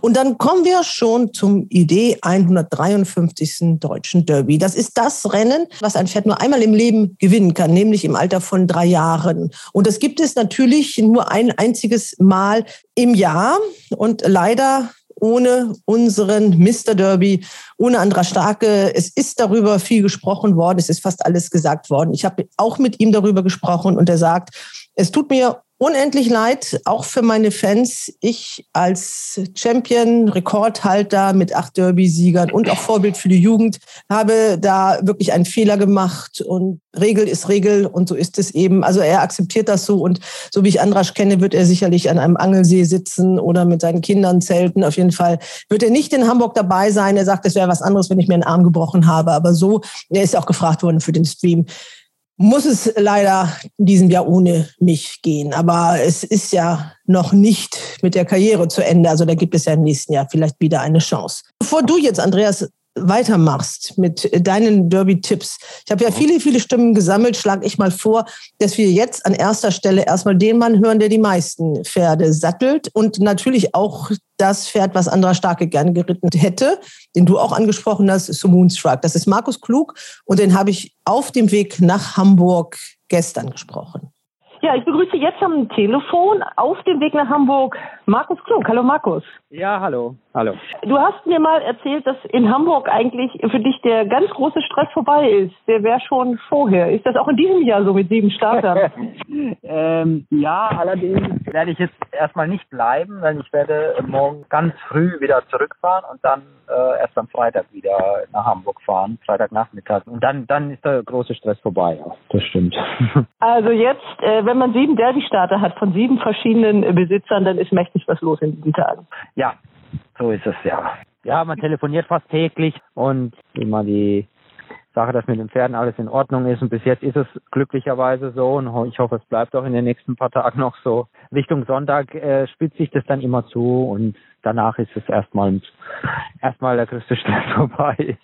Und dann kommen wir schon zum Idee 153. Deutschen Derby. Das ist das Rennen, was ein Pferd nur einmal im Leben gewinnen kann, nämlich im Alter von drei Jahren. Und das gibt es natürlich nur ein einziges Mal im Jahr. Und leider ohne unseren Mr. Derby, ohne Andra Starke. Es ist darüber viel gesprochen worden, es ist fast alles gesagt worden. Ich habe auch mit ihm darüber gesprochen und er sagt, es tut mir unendlich leid, auch für meine Fans. Ich als Champion, Rekordhalter mit acht Derby-Siegern und auch Vorbild für die Jugend habe da wirklich einen Fehler gemacht und Regel ist Regel und so ist es eben. Also er akzeptiert das so und so wie ich Andrasch kenne, wird er sicherlich an einem Angelsee sitzen oder mit seinen Kindern zelten. Auf jeden Fall wird er nicht in Hamburg dabei sein. Er sagt, es wäre was anderes, wenn ich mir einen Arm gebrochen habe. Aber so, er ist auch gefragt worden für den Stream muss es leider in diesem Jahr ohne mich gehen. Aber es ist ja noch nicht mit der Karriere zu Ende. Also da gibt es ja im nächsten Jahr vielleicht wieder eine Chance. Bevor du jetzt, Andreas, weitermachst mit deinen Derby-Tipps. Ich habe ja viele, viele Stimmen gesammelt. Schlage ich mal vor, dass wir jetzt an erster Stelle erstmal den Mann hören, der die meisten Pferde sattelt und natürlich auch das Pferd, was Andra Starke gerne geritten hätte, den du auch angesprochen hast, ist so Moonstruck. Das ist Markus Klug und den habe ich auf dem Weg nach Hamburg gestern gesprochen. Ja, ich begrüße jetzt am Telefon auf dem Weg nach Hamburg Markus Klug. Hallo Markus. Ja, hallo. Hallo. Du hast mir mal erzählt, dass in Hamburg eigentlich für dich der ganz große Stress vorbei ist. Der wäre schon vorher. Ist das auch in diesem Jahr so mit sieben Startern? ähm, ja, allerdings werde ich jetzt erstmal nicht bleiben, denn ich werde morgen ganz früh wieder zurückfahren und dann äh, erst am Freitag wieder nach Hamburg fahren, Freitagnachmittag. Und dann, dann ist der große Stress vorbei. Ja, das stimmt. also jetzt, äh, wenn man sieben Derby-Starter hat von sieben verschiedenen Besitzern, dann ist mächtig was los in diesen Tagen. Ja, so ist es ja. Ja, man telefoniert fast täglich und immer die Sache, dass mit den Pferden alles in Ordnung ist. Und bis jetzt ist es glücklicherweise so und ich hoffe, es bleibt auch in den nächsten paar Tagen noch so. Richtung Sonntag äh, spitzt sich das dann immer zu und danach ist es erstmal erstmal der größte Stress vorbei.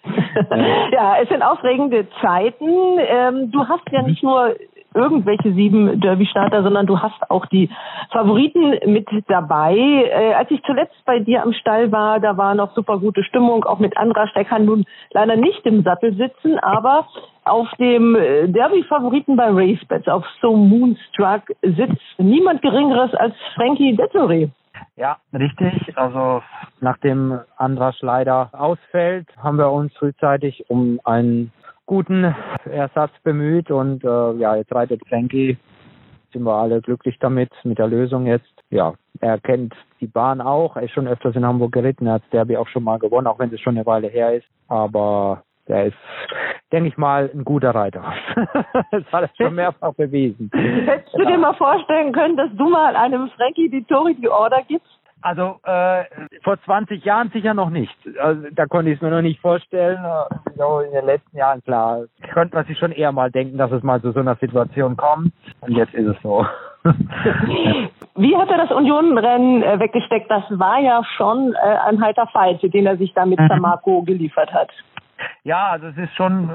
ja, es sind aufregende Zeiten. Ähm, du hast ja nicht nur irgendwelche sieben Derby-Starter, sondern du hast auch die Favoriten mit dabei. Äh, als ich zuletzt bei dir am Stall war, da war noch super gute Stimmung, auch mit Andras. Der kann nun leider nicht im Sattel sitzen, aber auf dem äh, Derby-Favoriten bei RaceBets, auf So Moonstruck, sitzt niemand Geringeres als Frankie Dettori. Ja, richtig. Also nachdem Andras leider ausfällt, haben wir uns frühzeitig um einen guten Ersatz bemüht und äh, ja, jetzt reitet Frankie. Sind wir alle glücklich damit, mit der Lösung jetzt. Ja, er kennt die Bahn auch. Er ist schon öfters in Hamburg geritten. Er hat das Derby auch schon mal gewonnen, auch wenn es schon eine Weile her ist. Aber er ist, denke ich mal, ein guter Reiter. das hat er schon mehrfach bewiesen. Hättest du dir mal vorstellen können, dass du mal einem Frankie die Tori die Order gibst? Also äh, vor 20 Jahren sicher noch nicht. Also, da konnte ich es mir noch nicht vorstellen. So in den letzten Jahren klar, könnte man sich schon eher mal denken, dass es mal zu so einer Situation kommt. Und jetzt ist es so. Wie hat er das Unionenrennen äh, weggesteckt? Das war ja schon äh, ein heiter Fight, den er sich da mit mhm. Samarco geliefert hat. Ja, also es ist schon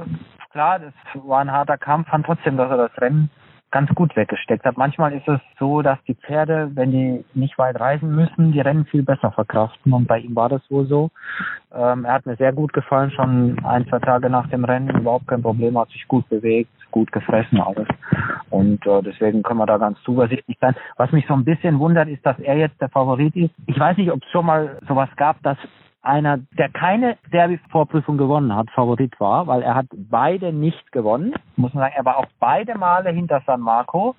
klar, das war ein harter Kampf, fand trotzdem, dass er das Rennen ganz gut weggesteckt hat. Manchmal ist es so, dass die Pferde, wenn die nicht weit reisen müssen, die Rennen viel besser verkraften und bei ihm war das wohl so. Ähm, er hat mir sehr gut gefallen, schon ein, zwei Tage nach dem Rennen, überhaupt kein Problem, hat sich gut bewegt, gut gefressen alles und äh, deswegen können wir da ganz zuversichtlich sein. Was mich so ein bisschen wundert, ist, dass er jetzt der Favorit ist. Ich weiß nicht, ob es schon mal sowas gab, dass einer, der keine Derby-Vorprüfung gewonnen hat, Favorit war, weil er hat beide nicht gewonnen. Muss man sagen, er war auch beide Male hinter San Marco.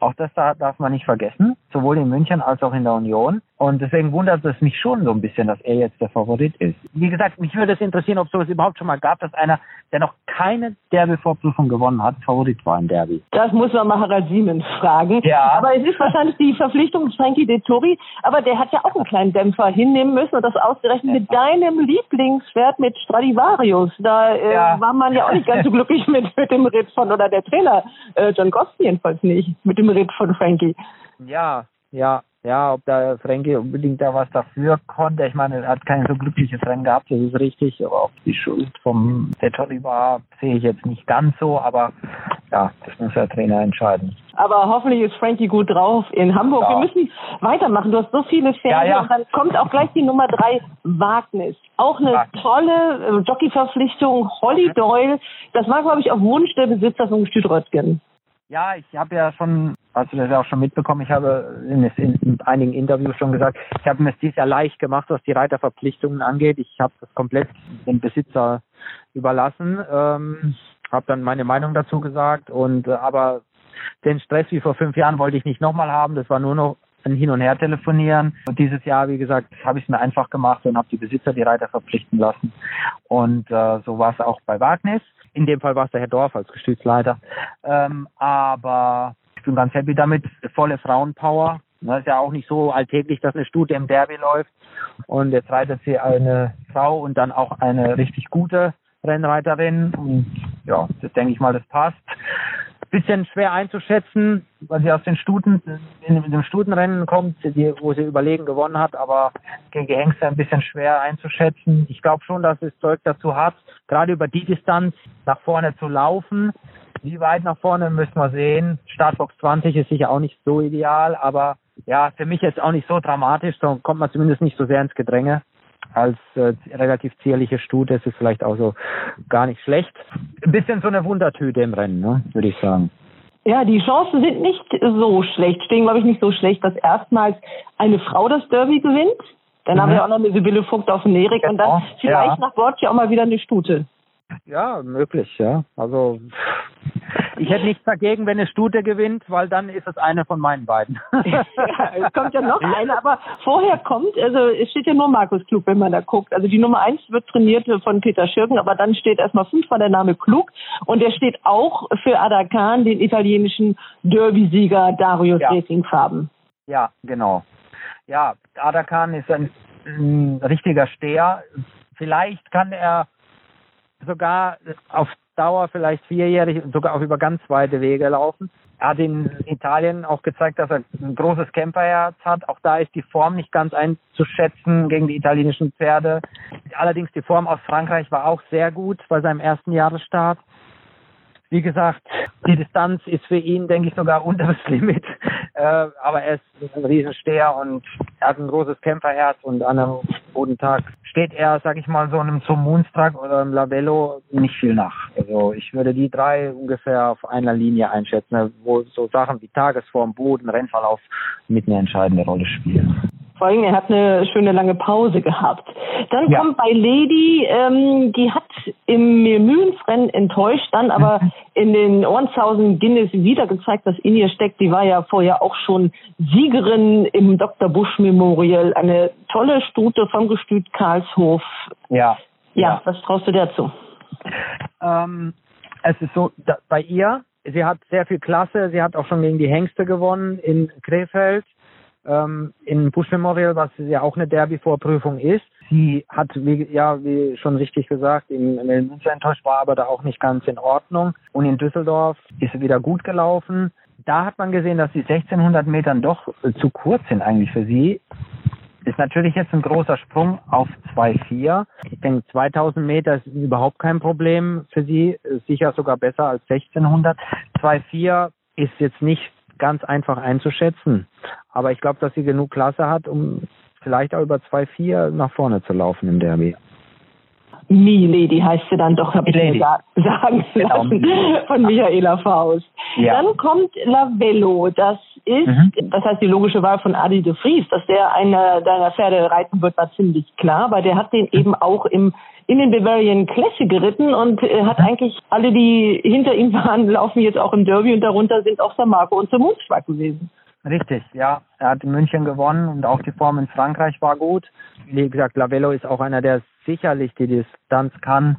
Auch das darf man nicht vergessen, sowohl in München als auch in der Union. Und deswegen wundert es mich schon so ein bisschen, dass er jetzt der Favorit ist. Wie gesagt, mich würde es interessieren, ob es sowas überhaupt schon mal gab, dass einer, der noch keine Derby-Vorprüfung gewonnen hat, Favorit war im Derby. Das muss man mal Harald Siemens fragen. Ja. Aber es ist wahrscheinlich die Verpflichtung Frankie Dettori. Aber der hat ja auch einen kleinen Dämpfer hinnehmen müssen und das ausgerechnet mit deinem Lieblingspferd mit Stradivarius. Da äh, ja. war man ja auch nicht ganz so glücklich mit, mit dem Ritt von, oder der Trainer, äh, John Gosti jedenfalls nicht, mit dem Ritt von Frankie. Ja, ja, ja, ob da Frankie unbedingt da was dafür konnte. Ich meine, er hat kein so glückliches Rennen gehabt, das ist richtig. Aber ob die Schuld vom Dettori war, sehe ich jetzt nicht ganz so. Aber ja, das muss der Trainer entscheiden. Aber hoffentlich ist Frankie gut drauf in Hamburg. Ja. Wir müssen weitermachen. Du hast so viele Pferde. Ja, ja. Und dann kommt auch gleich die Nummer drei, Wagnis. Auch eine Wagnis. tolle äh, Jockeyverpflichtung. Holly mhm. Doyle. Das war, glaube ich, auf Wunsch der Besitzer von Gestüt Röttgen. Ja, ich habe ja schon, hast du das ja auch schon mitbekommen, ich habe in, in, in einigen Interviews schon gesagt, ich habe mir es dieses Jahr leicht gemacht, was die Reiterverpflichtungen angeht. Ich habe das komplett dem Besitzer überlassen, ähm, habe dann meine Meinung dazu gesagt und äh, aber den Stress wie vor fünf Jahren wollte ich nicht nochmal haben. Das war nur noch ein Hin- und Her telefonieren. Und dieses Jahr, wie gesagt, habe ich es mir einfach gemacht und habe die Besitzer die Reiter verpflichten lassen. Und äh, so war es auch bei Wagnis. In dem Fall war es der Herr Dorf als Gestützleiter. Ähm, aber ich bin ganz happy damit. Volle Frauenpower. Das ist ja auch nicht so alltäglich, dass eine Studie im Derby läuft. Und jetzt reitet sie eine Frau und dann auch eine richtig gute Rennreiterin. Und ja, das denke ich mal, das passt bisschen schwer einzuschätzen, weil sie aus den Stuten, in, dem Stutenrennen kommt, die, wo sie überlegen gewonnen hat, aber gegen die Hengste ein bisschen schwer einzuschätzen. Ich glaube schon, dass es Zeug dazu hat, gerade über die Distanz nach vorne zu laufen. Wie weit nach vorne müssen wir sehen. Startbox 20 ist sicher auch nicht so ideal, aber ja, für mich jetzt auch nicht so dramatisch, da kommt man zumindest nicht so sehr ins Gedränge als äh, relativ zierliche Stute ist es vielleicht auch so gar nicht schlecht. Ein bisschen so eine Wundertüte im Rennen, ne, würde ich sagen. Ja, die Chancen sind nicht so schlecht, stehen, glaube ich, nicht so schlecht, dass erstmals eine Frau das Derby gewinnt. Dann mhm. haben wir auch noch eine Sibylle Vogt auf dem Nerik genau. und dann genau, vielleicht ja. nach Bord ja auch mal wieder eine Stute. Ja, möglich, ja. Also ich hätte nichts dagegen, wenn eine Stute gewinnt, weil dann ist es eine von meinen beiden. ja, es kommt ja noch eine, aber vorher kommt, also es steht ja nur Markus Klug, wenn man da guckt. Also die Nummer eins wird trainiert von Peter Schürgen, aber dann steht erstmal fünfmal der Name Klug und der steht auch für Adakan, den italienischen Derby-Sieger Darius ja. Racing Farben. Ja, genau. Ja, Adakan ist ein, ein richtiger Steher. Vielleicht kann er sogar auf Dauer vielleicht vierjährig und sogar auch über ganz weite Wege laufen. Er hat in Italien auch gezeigt, dass er ein großes Camperherz hat. Auch da ist die Form nicht ganz einzuschätzen gegen die italienischen Pferde. Allerdings die Form aus Frankreich war auch sehr gut bei seinem ersten Jahresstart. Wie gesagt, die Distanz ist für ihn, denke ich, sogar unter das Limit. Äh, aber er ist ein Riesensteher und er hat ein großes Kämpferherz und an einem guten Tag steht er, sag ich mal, so einem zum Moonstruck oder einem Labello nicht viel nach. Also ich würde die drei ungefähr auf einer Linie einschätzen, wo so Sachen wie Tagesform, Boden, Rennverlauf mit eine entscheidende Rolle spielen. Vor allem, er hat eine schöne lange Pause gehabt. Dann ja. kommt bei Lady, ähm, die hat im Mühlensrennen enttäuscht, dann aber in den Ohrenzausen Guinness wieder gezeigt, was in ihr steckt. Die war ja vorher auch schon Siegerin im Dr. Busch Memorial. Eine tolle Stute vom Gestüt Karlshof. Ja. Ja, ja. was traust du dazu? Ähm, es ist so, da, bei ihr, sie hat sehr viel Klasse, sie hat auch schon gegen die Hengste gewonnen in Krefeld ähm, in Bush Memorial, was ja auch eine Derby-Vorprüfung ist. Sie hat, wie, ja, wie schon richtig gesagt, in, in Münster enttäuscht, war aber da auch nicht ganz in Ordnung. Und in Düsseldorf ist sie wieder gut gelaufen. Da hat man gesehen, dass die 1600 Metern doch äh, zu kurz sind eigentlich für sie. Ist natürlich jetzt ein großer Sprung auf 2,4. Ich denke, 2000 Meter ist überhaupt kein Problem für sie. Sicher sogar besser als 1600. 2,4 ist jetzt nicht ganz einfach einzuschätzen. Aber ich glaube, dass sie genug Klasse hat, um vielleicht auch über 2-4 nach vorne zu laufen im Derby. Me Lady heißt sie dann doch, habe ich mir sagen genau. lassen von Michaela Faust. Ja. Dann kommt Lavello. Das ist, mhm. das heißt die logische Wahl von Adi de Vries, dass der einer deiner Pferde reiten wird, war ziemlich klar, weil der hat den eben auch im in den Bavarian Classic geritten und äh, hat eigentlich alle, die hinter ihm waren, laufen jetzt auch im Derby und darunter sind auch Samarco und Mundsschwag gewesen. Richtig, ja. Er hat in München gewonnen und auch die Form in Frankreich war gut. Wie gesagt, Lavello ist auch einer, der sicherlich die Distanz kann.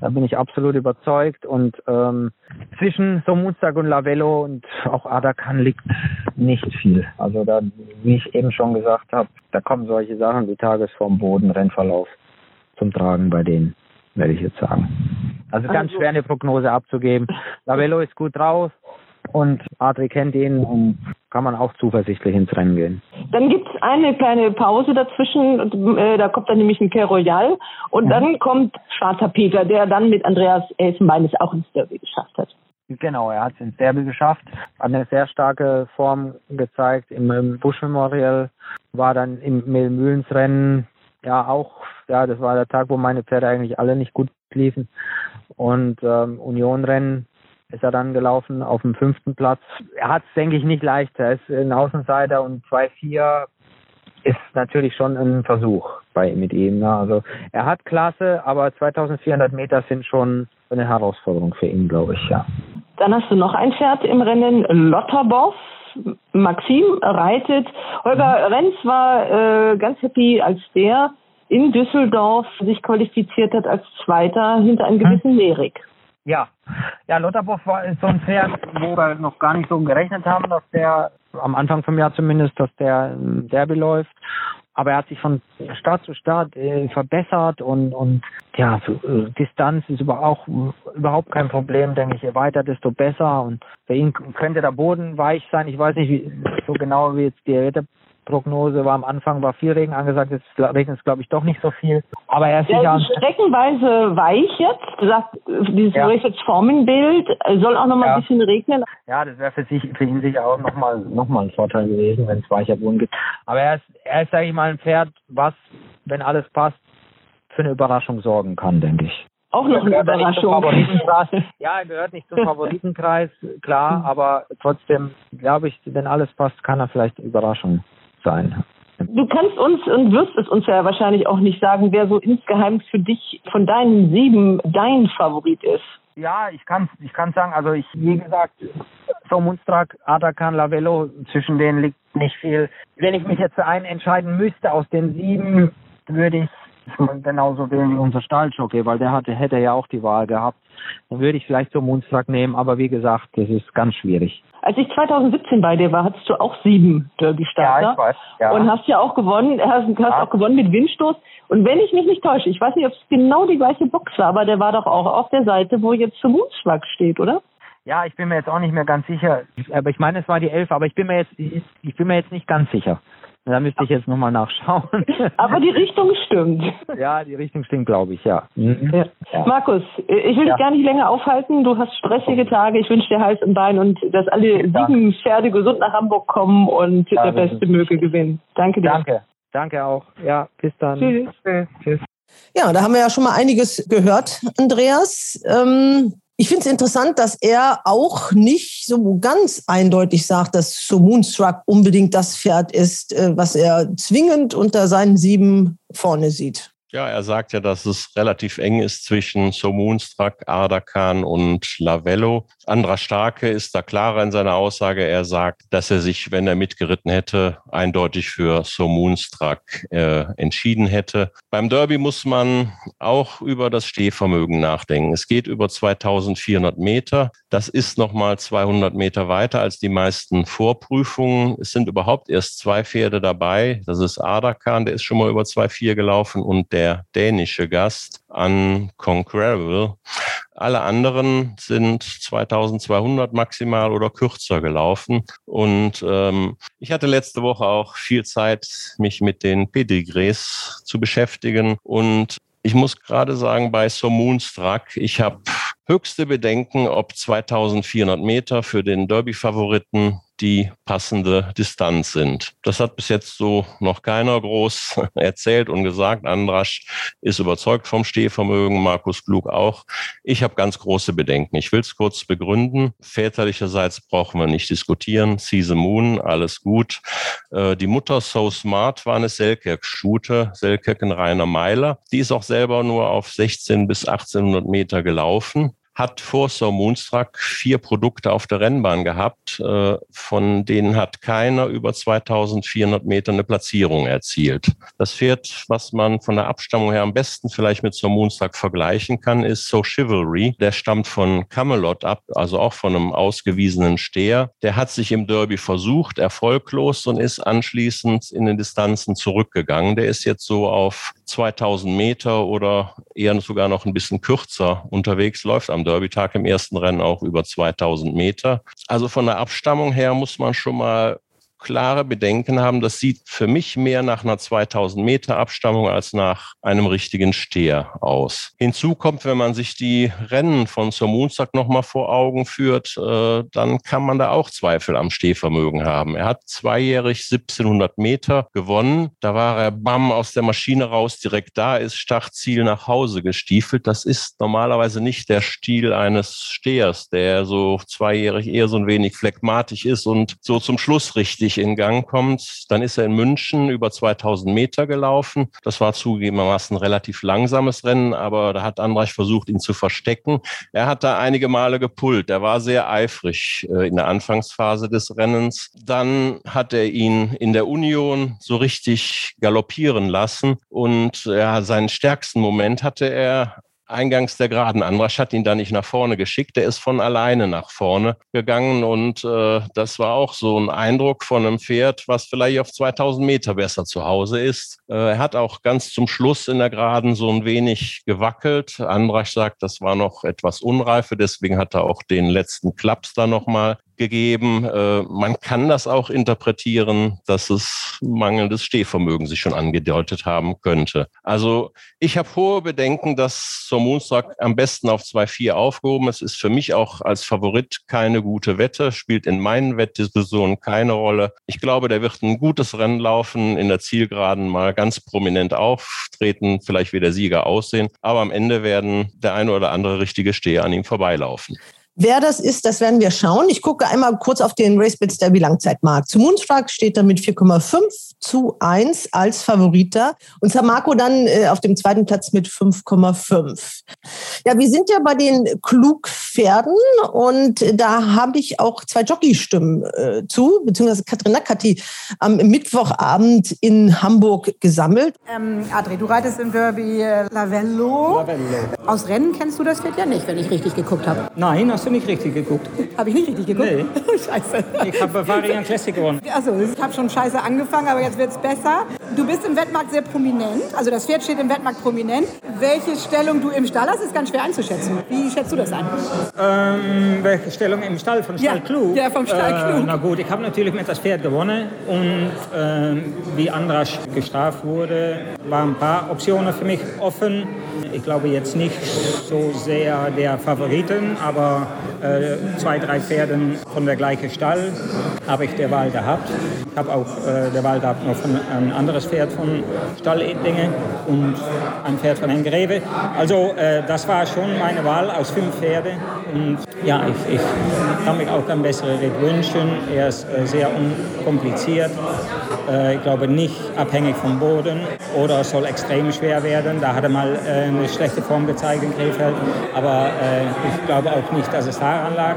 Da bin ich absolut überzeugt. Und ähm, zwischen Somunzag und Lavello und auch Adakan liegt nicht viel. Also da, wie ich eben schon gesagt habe, da kommen solche Sachen wie Tagesform, Boden, Rennverlauf zum Tragen bei denen, werde ich jetzt sagen. Also ganz also, schwer eine Prognose abzugeben. Lavello ist gut drauf und Adri kennt ihn und kann man auch zuversichtlich ins Rennen gehen. Dann gibt es eine kleine Pause dazwischen, äh, da kommt dann nämlich ein Care Royal und mhm. dann kommt Schwarzer Peter, der dann mit Andreas Elfenbein es auch ins Derby geschafft hat. Genau, er hat es ins Derby geschafft, hat eine sehr starke Form gezeigt im, im Bush Memorial, war dann im Mühlensrennen ja auch, ja, das war der Tag, wo meine Pferde eigentlich alle nicht gut liefen. Und ähm, Unionrennen ist er dann gelaufen auf dem fünften Platz. Er hat es, denke ich, nicht leicht. Er ist ein Außenseiter und 2-4 ist natürlich schon ein Versuch bei mit ihm. Ne? Also er hat Klasse, aber 2400 Meter sind schon eine Herausforderung für ihn, glaube ich, ja. Dann hast du noch ein Pferd im Rennen, Lotterboff. Maxim reitet. Holger mhm. Renz war äh, ganz happy, als der in Düsseldorf sich qualifiziert hat als Zweiter hinter einem gewissen Lerik. Ja, ja, Lotterboff war so ein Pferd, wo wir noch gar nicht so gerechnet haben, dass der am Anfang vom Jahr zumindest, dass der Derby läuft. Aber er hat sich von Start zu Start äh, verbessert und und ja, so, äh, Distanz ist über auch überhaupt kein Problem, denke ich. Je weiter, desto besser. Und für ihn könnte der Boden weich sein. Ich weiß nicht wie, so genau, wie jetzt die Prognose war am Anfang war viel Regen angesagt, jetzt regnet es glaube ich doch nicht so viel. Aber er ist ja, sicher streckenweise weich jetzt, sagt dieses ja. Formenbild, soll auch noch mal ja. ein bisschen regnen. Ja, das wäre für sich für ihn sicher auch noch mal noch mal ein Vorteil gewesen, wenn es weicher Boden gibt. Aber er ist er ist sage ich mal ein Pferd, was wenn alles passt für eine Überraschung sorgen kann, denke ich. auch noch eine Überraschung. Ja, er gehört nicht zum Favoritenkreis, klar, aber trotzdem glaube ich, wenn alles passt, kann er vielleicht eine Überraschung sein. Du kannst uns und wirst es uns ja wahrscheinlich auch nicht sagen, wer so insgeheim für dich von deinen sieben dein Favorit ist. Ja, ich kann ich kann sagen, also ich, wie gesagt, so Munstrak, Atakan, Lavello, zwischen denen liegt nicht viel. Wenn ich mich jetzt für einen entscheiden müsste aus den sieben, würde ich genauso wie unser Stahljockey, weil der hatte, hätte ja auch die Wahl gehabt. Dann würde ich vielleicht so Munstrak nehmen, aber wie gesagt, das ist ganz schwierig. Als ich 2017 bei dir war, hattest du auch sieben Derby-Starter. weiß. Ja. Und hast ja auch gewonnen, hast, hast Ja. auch gewonnen mit Windstoß. Und wenn ich mich nicht täusche, ich weiß nicht, ob es genau die gleiche Box war, aber der war doch auch auf der Seite, wo jetzt zum Moonschlag steht, oder? Ja, ich bin mir jetzt auch nicht mehr ganz sicher. Aber ich meine, es war die elf, aber ich bin mir jetzt, ich, ich bin mir jetzt nicht ganz sicher. Da müsste ich jetzt nochmal nachschauen. Aber die Richtung stimmt. ja, die Richtung stimmt, glaube ich, ja. Mhm. Ja. Ja. Markus, ich will Ja. dich gar nicht länger aufhalten. Du hast stressige Tage. Ich wünsche dir Hals im Bein und dass alle Dank. sieben Pferde gesund nach Hamburg kommen und Ja, der Beste möge gewinnen. Danke dir. Danke. Danke auch. Ja, bis dann. Tschüss. Tschüss. Tschüss. Ja, da haben wir ja schon mal einiges gehört, Andreas. Ähm, ich finde es interessant, dass er auch nicht so ganz eindeutig sagt, dass So Moonstruck unbedingt das Pferd ist, äh, was er zwingend unter seinen sieben vorne sieht. Ja, er sagt ja, dass es relativ eng ist zwischen So Moonstruck, Ardakan und Lavello. Andra Starke ist da klarer in seiner Aussage. Er sagt, dass er sich, wenn er mitgeritten hätte, eindeutig für So Moonstruck äh, entschieden hätte. Beim Derby muss man auch über das Stehvermögen nachdenken. Es geht über 2400 Meter. Das ist nochmal 200 Meter weiter als die meisten Vorprüfungen. Es sind überhaupt erst zwei Pferde dabei. Das ist Ardakan, der ist schon mal über 2,4 gelaufen und der dänische Gast Unconquerable. Alle anderen sind 2200 maximal oder kürzer gelaufen. Und ähm, ich hatte letzte Woche auch viel Zeit, mich mit den Pedigrees zu beschäftigen. Und ich muss gerade sagen, bei So Moonstruck, ich habe höchste Bedenken, ob 2400 Meter für den Derby-Favoriten die passende Distanz sind. Das hat bis jetzt so noch keiner groß erzählt und gesagt. Andrasch ist überzeugt vom Stehvermögen, Markus Klug auch. Ich habe ganz große Bedenken. Ich will es kurz begründen. Väterlicherseits brauchen wir nicht diskutieren. See the Moon, alles gut. Äh, Die Mutter So Smart war eine Selkirk-Schute, Selkirk ein reiner Meiler. Die ist auch selber nur auf 16 bis 1800 Meter gelaufen hat vor So Moonstruck vier Produkte auf der Rennbahn gehabt, äh, von denen hat keiner über 2400 Meter eine Platzierung erzielt. Das Pferd, was man von der Abstammung her am besten vielleicht mit So Moonstruck vergleichen kann, ist So Chivalry. Der stammt von Camelot ab, also auch von einem ausgewiesenen Steher. Der hat sich im Derby versucht, erfolglos und ist anschließend in den Distanzen zurückgegangen. Der ist jetzt so auf 2000 Meter oder eher sogar noch ein bisschen kürzer unterwegs, läuft am Derby-Tag im ersten Rennen auch über 2000 Meter. Also von der Abstammung her muss man schon mal klare Bedenken haben. Das sieht für mich mehr nach einer 2000 Meter Abstammung als nach einem richtigen Steher aus. Hinzu kommt, wenn man sich die Rennen von Sir Moonstock nochmal vor Augen führt, äh, dann kann man da auch Zweifel am Stehvermögen haben. Er hat zweijährig 1700 Meter gewonnen. Da war er bam aus der Maschine raus, direkt da ist Startziel nach Hause gestiefelt. Das ist normalerweise nicht der Stil eines Stehers, der so zweijährig eher so ein wenig phlegmatisch ist und so zum Schluss richtig in Gang kommt. Dann ist er in München über 2000 Meter gelaufen. Das war zugegebenermaßen ein relativ langsames Rennen, aber da hat Andreich versucht, ihn zu verstecken. Er hat da einige Male gepullt. Er war sehr eifrig äh, in der Anfangsphase des Rennens. Dann hat er ihn in der Union so richtig galoppieren lassen und ja, seinen stärksten Moment hatte er eingangs der Geraden. Andrasch hat ihn da nicht nach vorne geschickt, der ist von alleine nach vorne gegangen und äh, das war auch so ein Eindruck von einem Pferd, was vielleicht auf 2000 Meter besser zu Hause ist. Äh, er hat auch ganz zum Schluss in der Geraden so ein wenig gewackelt. Andrasch sagt, das war noch etwas Unreife, deswegen hat er auch den letzten Klaps da nochmal gegeben. Äh, man kann das auch interpretieren, dass es mangelndes Stehvermögen sich schon angedeutet haben könnte. Also ich habe hohe Bedenken, dass so Moonstock am besten auf 2-4 aufgehoben ist. Ist für mich auch als Favorit keine gute Wette, spielt in meinen Wettdiskussionen keine Rolle. Ich glaube, der wird ein gutes Rennen laufen, in der Zielgeraden mal ganz prominent auftreten, vielleicht wie der Sieger aussehen. Aber am Ende werden der eine oder andere richtige Steher an ihm vorbeilaufen. Wer das ist, das werden wir schauen. Ich gucke einmal kurz auf den RaceBits Derby Langzeitmarkt. Zu Moonstruck steht er mit 4,5 zu 1 als Favoriter und Samako dann äh, auf dem zweiten Platz mit 5,5. Ja, wir sind ja bei den Klugpferden und da habe ich auch zwei Jockeystimmen äh, zu, beziehungsweise Katrin Nakati am Mittwochabend in Hamburg gesammelt. Ähm, Adri, du reitest im Derby äh, Lavello. Lavello. Aus Rennen kennst du das Pferd ja nicht, wenn ich richtig geguckt habe. Nein, hast du nicht richtig geguckt. Habe ich nicht richtig geguckt? Nee. scheiße. Ich habe Bavarian Classic gewonnen. Also, ich habe schon scheiße angefangen, aber jetzt wird es besser. Du bist im Wettmarkt sehr prominent. Also das Pferd steht im Wettmarkt prominent. Welche Stellung du im Stall hast, ist ganz schwer einzuschätzen. Wie schätzt du das ein? Ähm, welche Stellung im Stall von Stall Ja, Klug? ja, vom Stall Äh, Klug. na gut, ich habe natürlich mit das Pferd gewonnen und ähm, wie Andras gestraft wurde, waren ein paar Optionen für mich offen. Ich glaube jetzt nicht so sehr der Favoriten, aber äh, zwei, drei Pferden von der gleichen Stall habe ich der Wahl gehabt. Ich habe auch äh, der Wahl gehabt noch von ein anderes Pferd von Stall Edlinge und ein Pferd von Herrn Greve. Also äh, das war schon meine Wahl aus fünf Pferde und ja, ich, ich kann mich auch ein besseres Ritt wünschen. Er ist äh, sehr unkompliziert. Äh, ich glaube nicht abhängig vom Boden oder soll extrem schwer werden. Da hat er mal äh, eine schlechte Form gezeigt in Krefeld, aber äh, ich glaube auch nicht, dass es daran lag.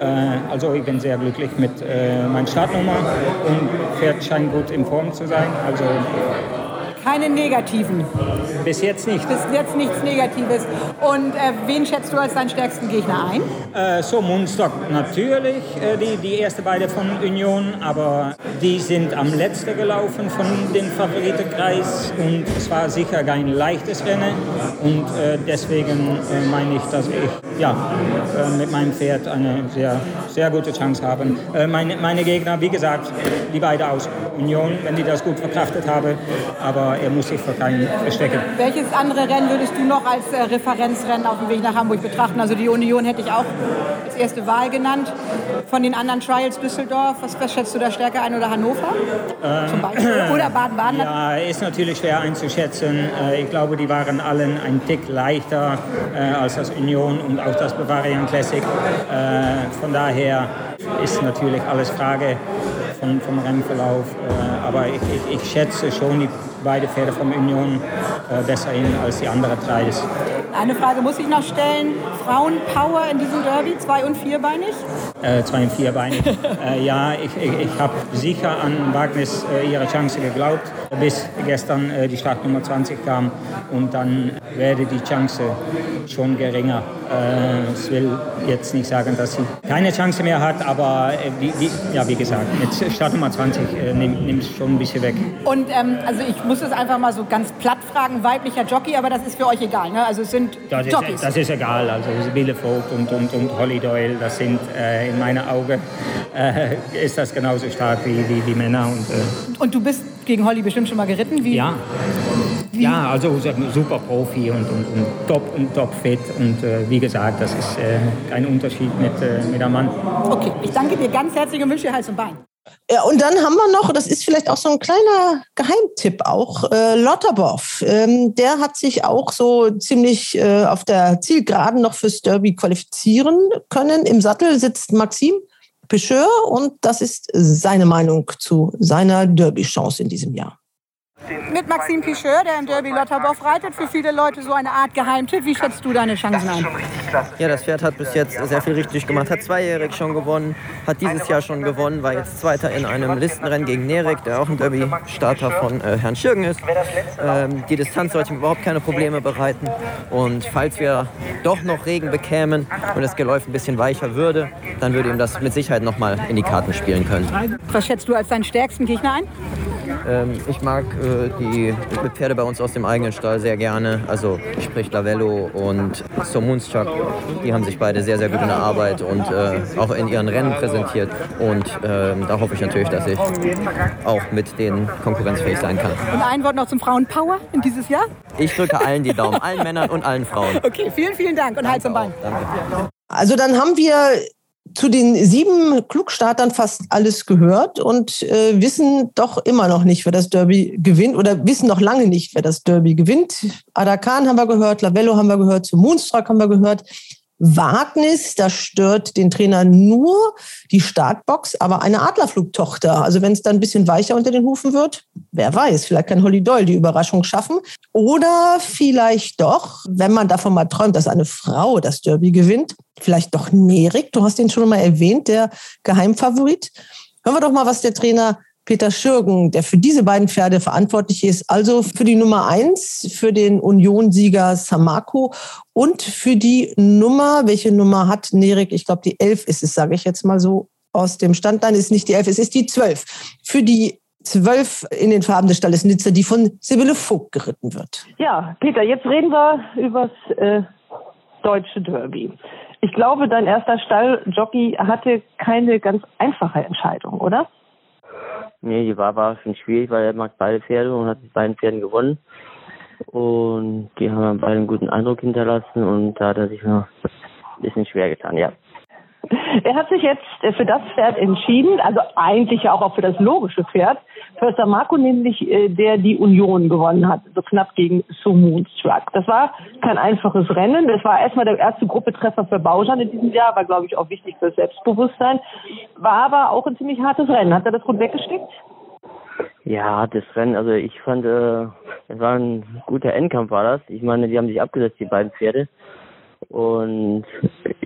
Äh, also ich bin sehr glücklich mit äh, meiner Startnummer und Pferd scheint gut in Form zu sein. Also Keine negativen. bis jetzt nicht. Bis jetzt nichts Negatives. Und äh, wen schätzt du als deinen stärksten Gegner ein? Äh, so, Mundstock natürlich, äh, die, die erste beide von Union, aber die sind am letzten gelaufen von dem Favoritenkreis und es war sicher kein leichtes Rennen und äh, deswegen äh, meine ich, dass ich ja, äh, mit meinem Pferd eine sehr, sehr gute Chance habe. Meine, meine Gegner, wie gesagt, die beiden aus Union, wenn die das gut verkraftet haben, aber er muss sich vor keinen verstecken. Welches andere Rennen würdest du noch als äh, Referenzrennen auf dem Weg nach Hamburg betrachten? Also die Union hätte ich auch als erste Wahl genannt. Von den anderen Trials Düsseldorf, was, was schätzt du da stärker ein oder Hannover? Zum Beispiel. Oder Baden-Baden? Ja, ist natürlich schwer einzuschätzen. Äh, Ich glaube, die waren allen ein Tick leichter äh, als das Union und auch das Bavarian Classic. Äh, Von daher ist natürlich alles Frage von, vom Rennverlauf. Äh, Aber ich, ich, ich schätze schon die beide Pferde vom Union äh, besser hin als die anderen drei. Eine Frage muss ich noch stellen. Frauenpower in diesem Derby, zwei- und vierbeinig? Äh, zwei und vier Beine. äh, ja, ich, ich, ich habe sicher an Wagnis äh, ihre Chance geglaubt, bis gestern äh, die Startnummer 20 kam und dann werde die Chance schon geringer. Äh, ich will jetzt nicht sagen, dass sie keine Chance mehr hat, aber äh, die, die, ja, wie gesagt, mit Startnummer 20 äh, nimmt es schon ein bisschen weg. Und ähm, also ich muss es einfach mal so ganz platt fragen, weiblicher Jockey, aber das ist für euch egal, ne? Also es sind Das ist, Jockeys. das ist egal. Also Sibylle Vogt und, und, und Holly Doyle, das sind äh, in meinen Augen äh, ist das genauso stark wie, wie die Männer. Und, äh, Und du bist gegen Holly bestimmt schon mal geritten? Wie? ja. Ja, also super Profi und, und, und top und top fit und äh, wie gesagt, das ist äh, kein Unterschied mit, äh, mit einem Mann. Okay, ich danke dir ganz herzlich und wünsche dir Hals und Bein. Ja, und dann haben wir noch, das ist vielleicht auch so ein kleiner Geheimtipp auch, äh, Lotterboff. Ähm, der hat sich auch so ziemlich äh, auf der Zielgeraden noch fürs Derby qualifizieren können. Im Sattel sitzt Maxim Pecheur und das ist seine Meinung zu seiner Derby-Chance in diesem Jahr. Mit Maxime Picheur, der im Derby Lotterboff reitet, für viele Leute so eine Art Geheimtipp. Wie schätzt du deine Chancen ein? Ja, das Pferd hat bis jetzt sehr viel richtig gemacht. Hat zweijährig schon gewonnen, hat dieses Jahr schon gewonnen, war jetzt Zweiter in einem Listenrennen gegen Nerik, der auch ein Derby-Starter von äh, Herrn Schirgen ist. Ähm, die Distanz sollte ihm überhaupt keine Probleme bereiten. Und falls wir doch noch Regen bekämen und das Geläuf ein bisschen weicher würde, dann würde ihm das mit Sicherheit nochmal in die Karten spielen können. Was schätzt du als deinen stärksten Gegner ein? Ähm, ich mag äh, die Pferde bei uns aus dem eigenen Stall sehr gerne. Also sprich Lavello und So Moonstruck. Die haben sich beide sehr, sehr gut in der Arbeit und äh, auch in ihren Rennen präsentiert. Und ähm, da hoffe ich natürlich, dass ich auch mit denen konkurrenzfähig sein kann. Und ein Wort noch zum Frauenpower in dieses Jahr? Ich drücke allen die Daumen, allen Männern und allen Frauen. Okay, vielen, vielen Dank und Hals am Bein. Danke. Also dann haben wir zu den sieben Klugstartern fast alles gehört und äh, wissen doch immer noch nicht, wer das Derby gewinnt oder wissen noch lange nicht, wer das Derby gewinnt. Adakan haben wir gehört, Lavello haben wir gehört, zu Moonstruck haben wir gehört. Wagnis, da stört den Trainer nur die Startbox, aber eine Adlerflugtochter. Also wenn es dann ein bisschen weicher unter den Hufen wird, wer weiß, vielleicht kann Holly Doyle die Überraschung schaffen. Oder vielleicht doch, wenn man davon mal träumt, dass eine Frau das Derby gewinnt, vielleicht doch Nerik, du hast ihn schon mal erwähnt, der Geheimfavorit. Hören wir doch mal, was der Trainer Peter Schürgen, der für diese beiden Pferde verantwortlich ist, also für die Nummer eins, für den Union-Sieger Samako und für die Nummer, welche Nummer hat Nerik? Ich glaube, die elf ist es, sage ich jetzt mal so aus dem Stand. Nein, ist nicht die elf, es ist die zwölf. Für die zwölf in den Farben des Stalles Nizza, die von Sibylle Vogt geritten wird. Ja, Peter, jetzt reden wir übers äh, deutsche Derby. Ich glaube, dein erster Stalljockey hatte keine ganz einfache Entscheidung, oder? Nee, die war, war schon schwierig, weil er mag beide Pferde und hat mit beiden Pferden gewonnen. Und die haben beide einen guten Eindruck hinterlassen und da hat er sich noch ein bisschen schwer getan, ja. Er hat sich jetzt für das Pferd entschieden, also eigentlich ja auch für das logische Pferd. Förster Marco nämlich, äh, der die Union gewonnen hat, so knapp gegen Moonstruck. Das war kein einfaches Rennen. Das war erstmal der erste Gruppetreffer für Bauschan in diesem Jahr, war glaube ich auch wichtig für Selbstbewusstsein. War aber auch ein ziemlich hartes Rennen. Hat er das gut weggesteckt? Ja, das Rennen, also ich fand, äh, es war ein guter Endkampf war das. Ich meine, die haben sich abgesetzt, die beiden Pferde. Und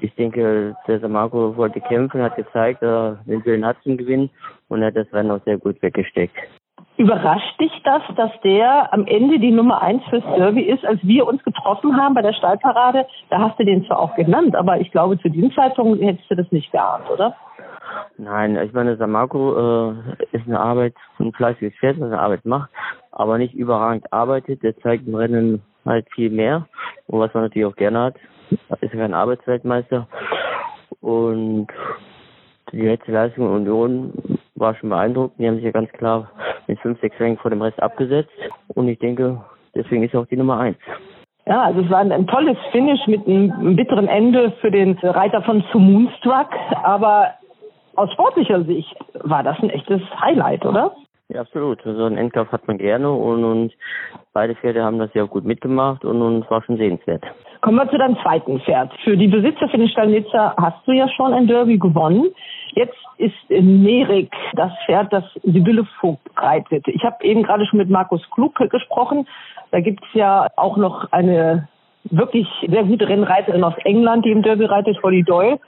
ich denke, der Marco wollte kämpfen, hat gezeigt, er den Willen hat zum Gewinnen und er hat das Rennen auch sehr gut weggesteckt. Überrascht dich das, dass der am Ende die Nummer eins fürs Derby ist, als wir uns getroffen haben bei der Stallparade? Da hast du den zwar auch genannt, aber ich glaube, zu diesem Zeitpunkt hättest du das nicht geahnt, oder? Nein, ich meine, Samarco äh, ist eine Arbeit, ein fleißiges Pferd, das eine Arbeit macht, aber nicht überragend arbeitet. Der zeigt im Rennen halt viel mehr und was man natürlich auch gerne hat, ist kein Arbeitsweltmeister und die letzte Leistung in Union war schon beeindruckend. Die haben sich ja ganz klar mit fünf, sechs Rängen vor dem Rest abgesetzt und ich denke, deswegen ist er auch die Nummer eins. Ja, also es war ein, ein tolles Finish mit einem bitteren Ende für den Reiter von Zu Moonstruck, aber aus sportlicher Sicht war das ein echtes Highlight, oder? Ja, absolut. So also einen Endkampf hat man gerne und, und beide Pferde haben das ja auch gut mitgemacht und, und es war schon sehenswert. Kommen wir zu deinem zweiten Pferd. Für die Besitzer für den Stall Nizza hast du ja schon ein Derby gewonnen. Jetzt ist Nerik das Pferd, das Sibylle Vogt reitet. Ich habe eben gerade schon mit Markus Klug gesprochen. Da gibt's ja auch noch eine wirklich sehr gute Rennreiterin aus England, die im Derby reitet, Holly Doyle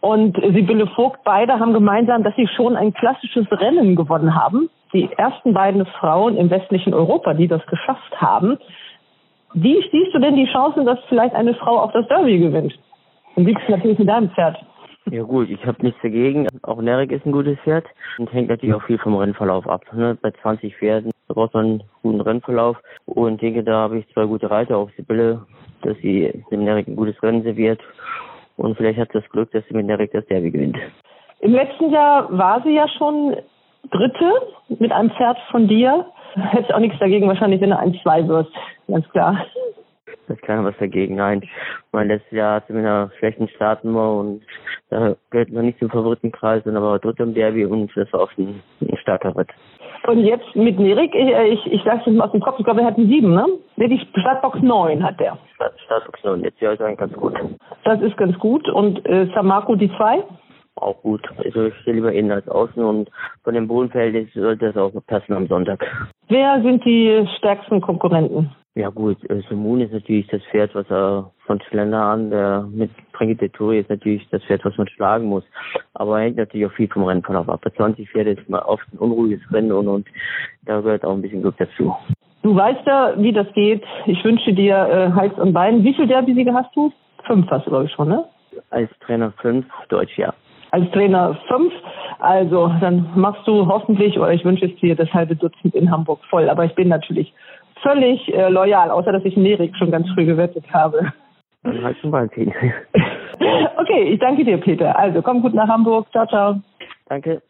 und Sibylle Vogt, beide haben gemeinsam, dass sie schon ein klassisches Rennen gewonnen haben. Die ersten beiden Frauen im westlichen Europa, die das geschafft haben. Wie siehst du denn die Chancen, dass vielleicht eine Frau auch das Derby gewinnt? Und liegst natürlich mit deinem Pferd. Ja gut, ich habe nichts dagegen. Auch Nerik ist ein gutes Pferd und hängt natürlich auch viel vom Rennverlauf ab. Ne? Bei 20 Pferden braucht man einen guten Rennverlauf und ich denke, da habe ich zwei gute Reiter auf Sibylle, dass sie dem Nerik ein gutes Rennen serviert und vielleicht hat sie das Glück, dass sie mit direkt das Derby gewinnt. Im letzten Jahr war sie ja schon Dritte mit einem Pferd von dir. Hättest auch nichts dagegen, wahrscheinlich, wenn du ein Zwei wirst. Ganz klar. Das ist keiner was dagegen, nein. Mein letztes Jahr hatte mit einer schlechten Startnummer und da gehört noch nicht zum Favoritenkreis, sondern aber Dritte im Derby und das war auch ein, ein starker Ritt. Und jetzt mit Nerik, ich, ich, ich sage es mal aus dem Kopf, ich glaube, er hat die sieben, ne? Nee, die Startbox 9 hat der. Startbox 9, jetzt ja ist eigentlich ganz gut. Das ist ganz gut. Und äh, Samako die zwei? Auch gut. Also ich stehe lieber innen als außen und von dem Bodenfeld sollte das auch passen am Sonntag. Wer sind die stärksten Konkurrenten? Ja gut, äh, Simon ist natürlich das Pferd, was er von Schlender an, der mit Brigitte Touri ist natürlich das Pferd, was man schlagen muss. Aber er hängt natürlich auch viel vom Rennverlauf ab. Bei 20 Pferde ist mal oft ein unruhiges Rennen und, und da gehört auch ein bisschen Glück dazu. Du weißt ja, wie das geht. Ich wünsche dir äh, Hals und Bein. Wie viel Derby-Siege hast du? Fünf hast du, glaube ich, schon, ne? Als Trainer fünf, Deutsch, ja. Als Trainer fünf. Also, dann machst du hoffentlich, oder ich wünsche es dir, das halbe Dutzend in Hamburg voll. Aber ich bin natürlich völlig äh, loyal, außer dass ich Nerik schon ganz früh gewettet habe. Dann halt zum Valentin. okay, ich danke dir, Peter. Also, komm gut nach Hamburg. Ciao, ciao. Danke.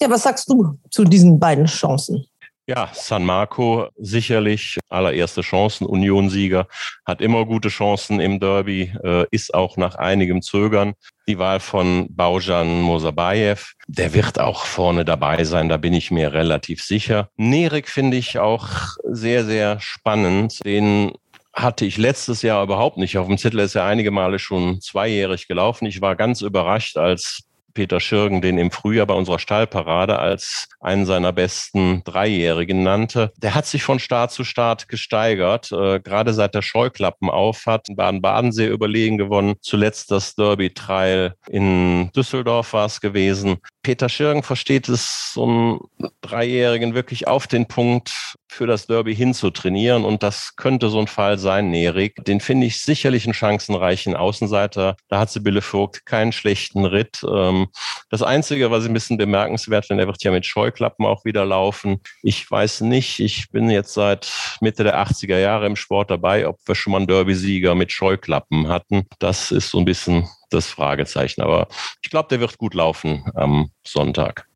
Ja, was sagst du zu diesen beiden Chancen? Ja, San Marco sicherlich allererste Chancen. Unionsieger hat immer gute Chancen im Derby, äh, ist auch nach einigem Zögern die Wahl von Baujan Mosabayev. Der wird auch vorne dabei sein, da bin ich mir relativ sicher. Nerik finde ich auch sehr, sehr spannend. Den hatte ich letztes Jahr überhaupt nicht auf dem Zettel. Ist ja einige Male schon zweijährig gelaufen. Ich war ganz überrascht, als Peter Schirgen den im Frühjahr bei unserer Stallparade als einen seiner besten Dreijährigen nannte. Der hat sich von Start zu Start gesteigert, äh, gerade seit der Scheuklappen auf hat. Baden-Baden sehr überlegen gewonnen. Zuletzt das Derby Trail in Düsseldorf war es gewesen. Peter Schirgen versteht es, so einen Dreijährigen wirklich auf den Punkt für das Derby hinzutrainieren. Und das könnte so ein Fall sein, Nerik. Den finde ich sicherlich einen chancenreichen Außenseiter. Da hat Sibylle Vogt keinen schlechten Ritt. Ähm, das Einzige, was ich ein bisschen bemerkenswert finde, er wird ja mit Scheuklappen auch wieder laufen. Ich weiß nicht, ich bin jetzt seit Mitte der 80er Jahre im Sport dabei, ob wir schon mal einen Derby-Sieger mit Scheuklappen hatten. Das ist so ein bisschen das Fragezeichen. Aber ich glaube, der wird gut laufen am Sonntag.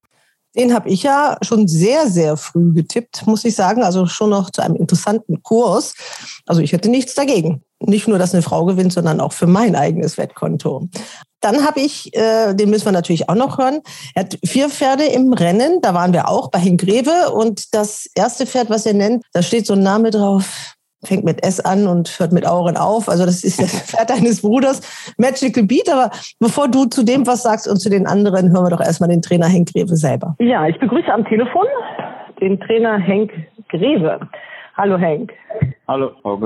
Den habe ich ja schon sehr, sehr früh getippt, muss ich sagen. Also schon noch zu einem interessanten Kurs. Also ich hätte nichts dagegen. Nicht nur, dass eine Frau gewinnt, sondern auch für mein eigenes Wettkonto. Dann habe ich, äh, den müssen wir natürlich auch noch hören, er hat vier Pferde im Rennen. Da waren wir auch bei Hingreve. Und das erste Pferd, was er nennt, da steht so ein Name drauf fängt mit S an und hört mit Auren auf. Also das ist das Pferd deines Bruders, Magical Beat. Aber bevor du zu dem was sagst und zu den anderen, hören wir doch erstmal den Trainer Henk Greve selber. Ja, ich begrüße am Telefon den Trainer Henk Greve. Hallo Henk. Hallo, Frau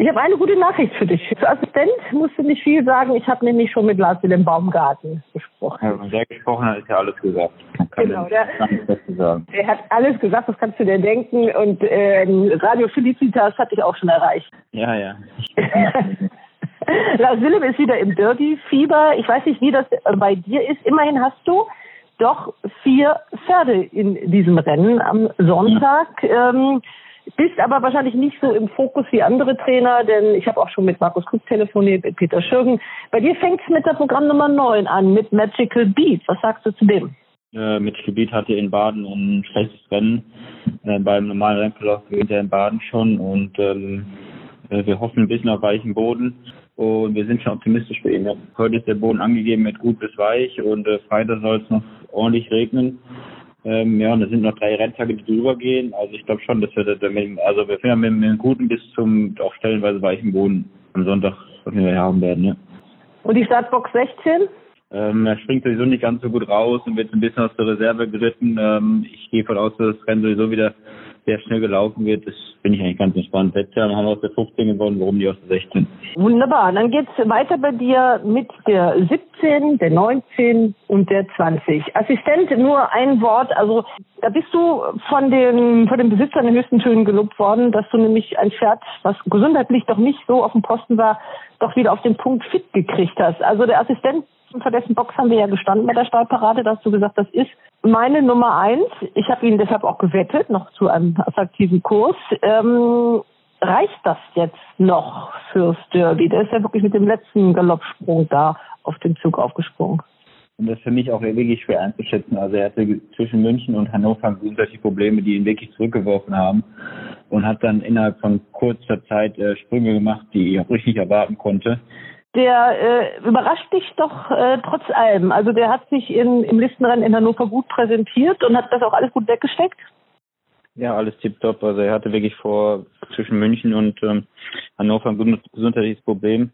ich habe eine gute Nachricht für dich. Als Assistent musst du nicht viel sagen. Ich habe nämlich schon mit Lars Willem Baumgarten gesprochen. Ja, wenn der gesprochen hat, ist ja alles gesagt. genau, der, der, hat alles gesagt, das kannst du dir denken. Und ähm, Radio Felicitas hat dich auch schon erreicht. Ja, ja. Lars Willem ist wieder im Derby-Fieber. Ich weiß nicht, wie das bei dir ist. Immerhin hast du doch vier Pferde in diesem Rennen am Sonntag. Ja. Ähm, bist aber wahrscheinlich nicht so im Fokus wie andere Trainer, denn ich habe auch schon mit Markus Krug telefoniert, mit Peter Schürgen. Bei dir fängt es mit der Programm Nummer 9 an, mit Magical Beat. Was sagst du zu dem? Äh, Magical Beat hatte in Baden ein schlechtes Rennen. Äh, beim normalen Rennverlauf gewinnt er in Baden schon und ähm, äh, wir hoffen ein bisschen auf weichen Boden und wir sind schon optimistisch für ihn. Heute ist der Boden angegeben mit gut bis weich und äh, Freitag soll es noch ordentlich regnen. Ähm, ja, und es sind noch drei Renntage, die drüber gehen. Also ich glaube schon, dass wir da mit, also wir finden mit, mit einem guten bis zum auch stellenweise weichen Boden am Sonntag was wir haben werden, ja. Und die Startbox 16? Ähm, er springt sowieso nicht ganz so gut raus und wird ein bisschen aus der Reserve geritten. Ähm, ich gehe von aus, dass das Rennen sowieso wieder sehr schnell gelaufen wird. Das bin ich eigentlich ganz entspannt. Letztes Jahr haben wir aus der 15 gewonnen, warum die aus der 16? Wunderbar. Dann geht's weiter bei dir mit der 17, der 19 und der 20. Assistent, nur ein Wort. Also da bist du von den, von den Besitzern in höchsten Tönen gelobt worden, dass du nämlich ein Pferd, was gesundheitlich doch nicht so auf dem Posten war, doch wieder auf den Punkt fit gekriegt hast. Also der Assistent vor dessen Box haben wir ja gestanden bei der Stahlparade. Da hast du gesagt, das ist meine Nummer eins. Ich habe ihn deshalb auch gewettet, noch zu einem attraktiven Kurs. Ähm, reicht das jetzt noch fürs Derby? Der ist ja wirklich mit dem letzten Galoppsprung da auf den Zug aufgesprungen. Und das ist für mich auch wirklich schwer einzuschätzen. Also er hatte zwischen München und Hannover solche Probleme, die ihn wirklich zurückgeworfen haben und hat dann innerhalb von kurzer Zeit äh, Sprünge gemacht, die ich auch richtig erwarten konnte der äh, überrascht dich doch äh, trotz allem. Also der hat sich in, im Listenrennen in Hannover gut präsentiert und hat das auch alles gut weggesteckt. Ja, alles tipptopp. Also er hatte wirklich vor zwischen München und ähm, Hannover ein gesundheitliches Problem,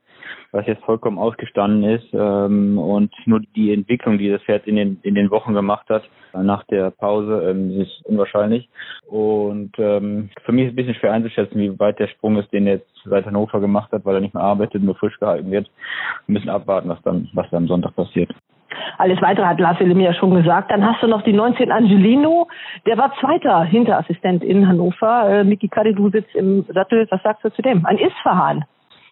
was jetzt vollkommen ausgestanden ist. Ähm, und nur die Entwicklung, die das Pferd in den, in den Wochen gemacht hat, nach der Pause, ähm, ist unwahrscheinlich. Und ähm, für mich ist es ein bisschen schwer einzuschätzen, wie weit der Sprung ist, den er jetzt seit Hannover gemacht hat, weil er nicht mehr arbeitet, nur frisch gehalten wird. Wir müssen abwarten, was dann, was dann am Sonntag passiert. Alles weitere hat Lars Willem ja schon gesagt. Dann hast du noch die 19 Angelino. Der war Zweiter Hinterassistent in Hannover. Äh, Miki Kadi, du sitzt im Sattel. Was sagst du zu dem? Ein Isfahan.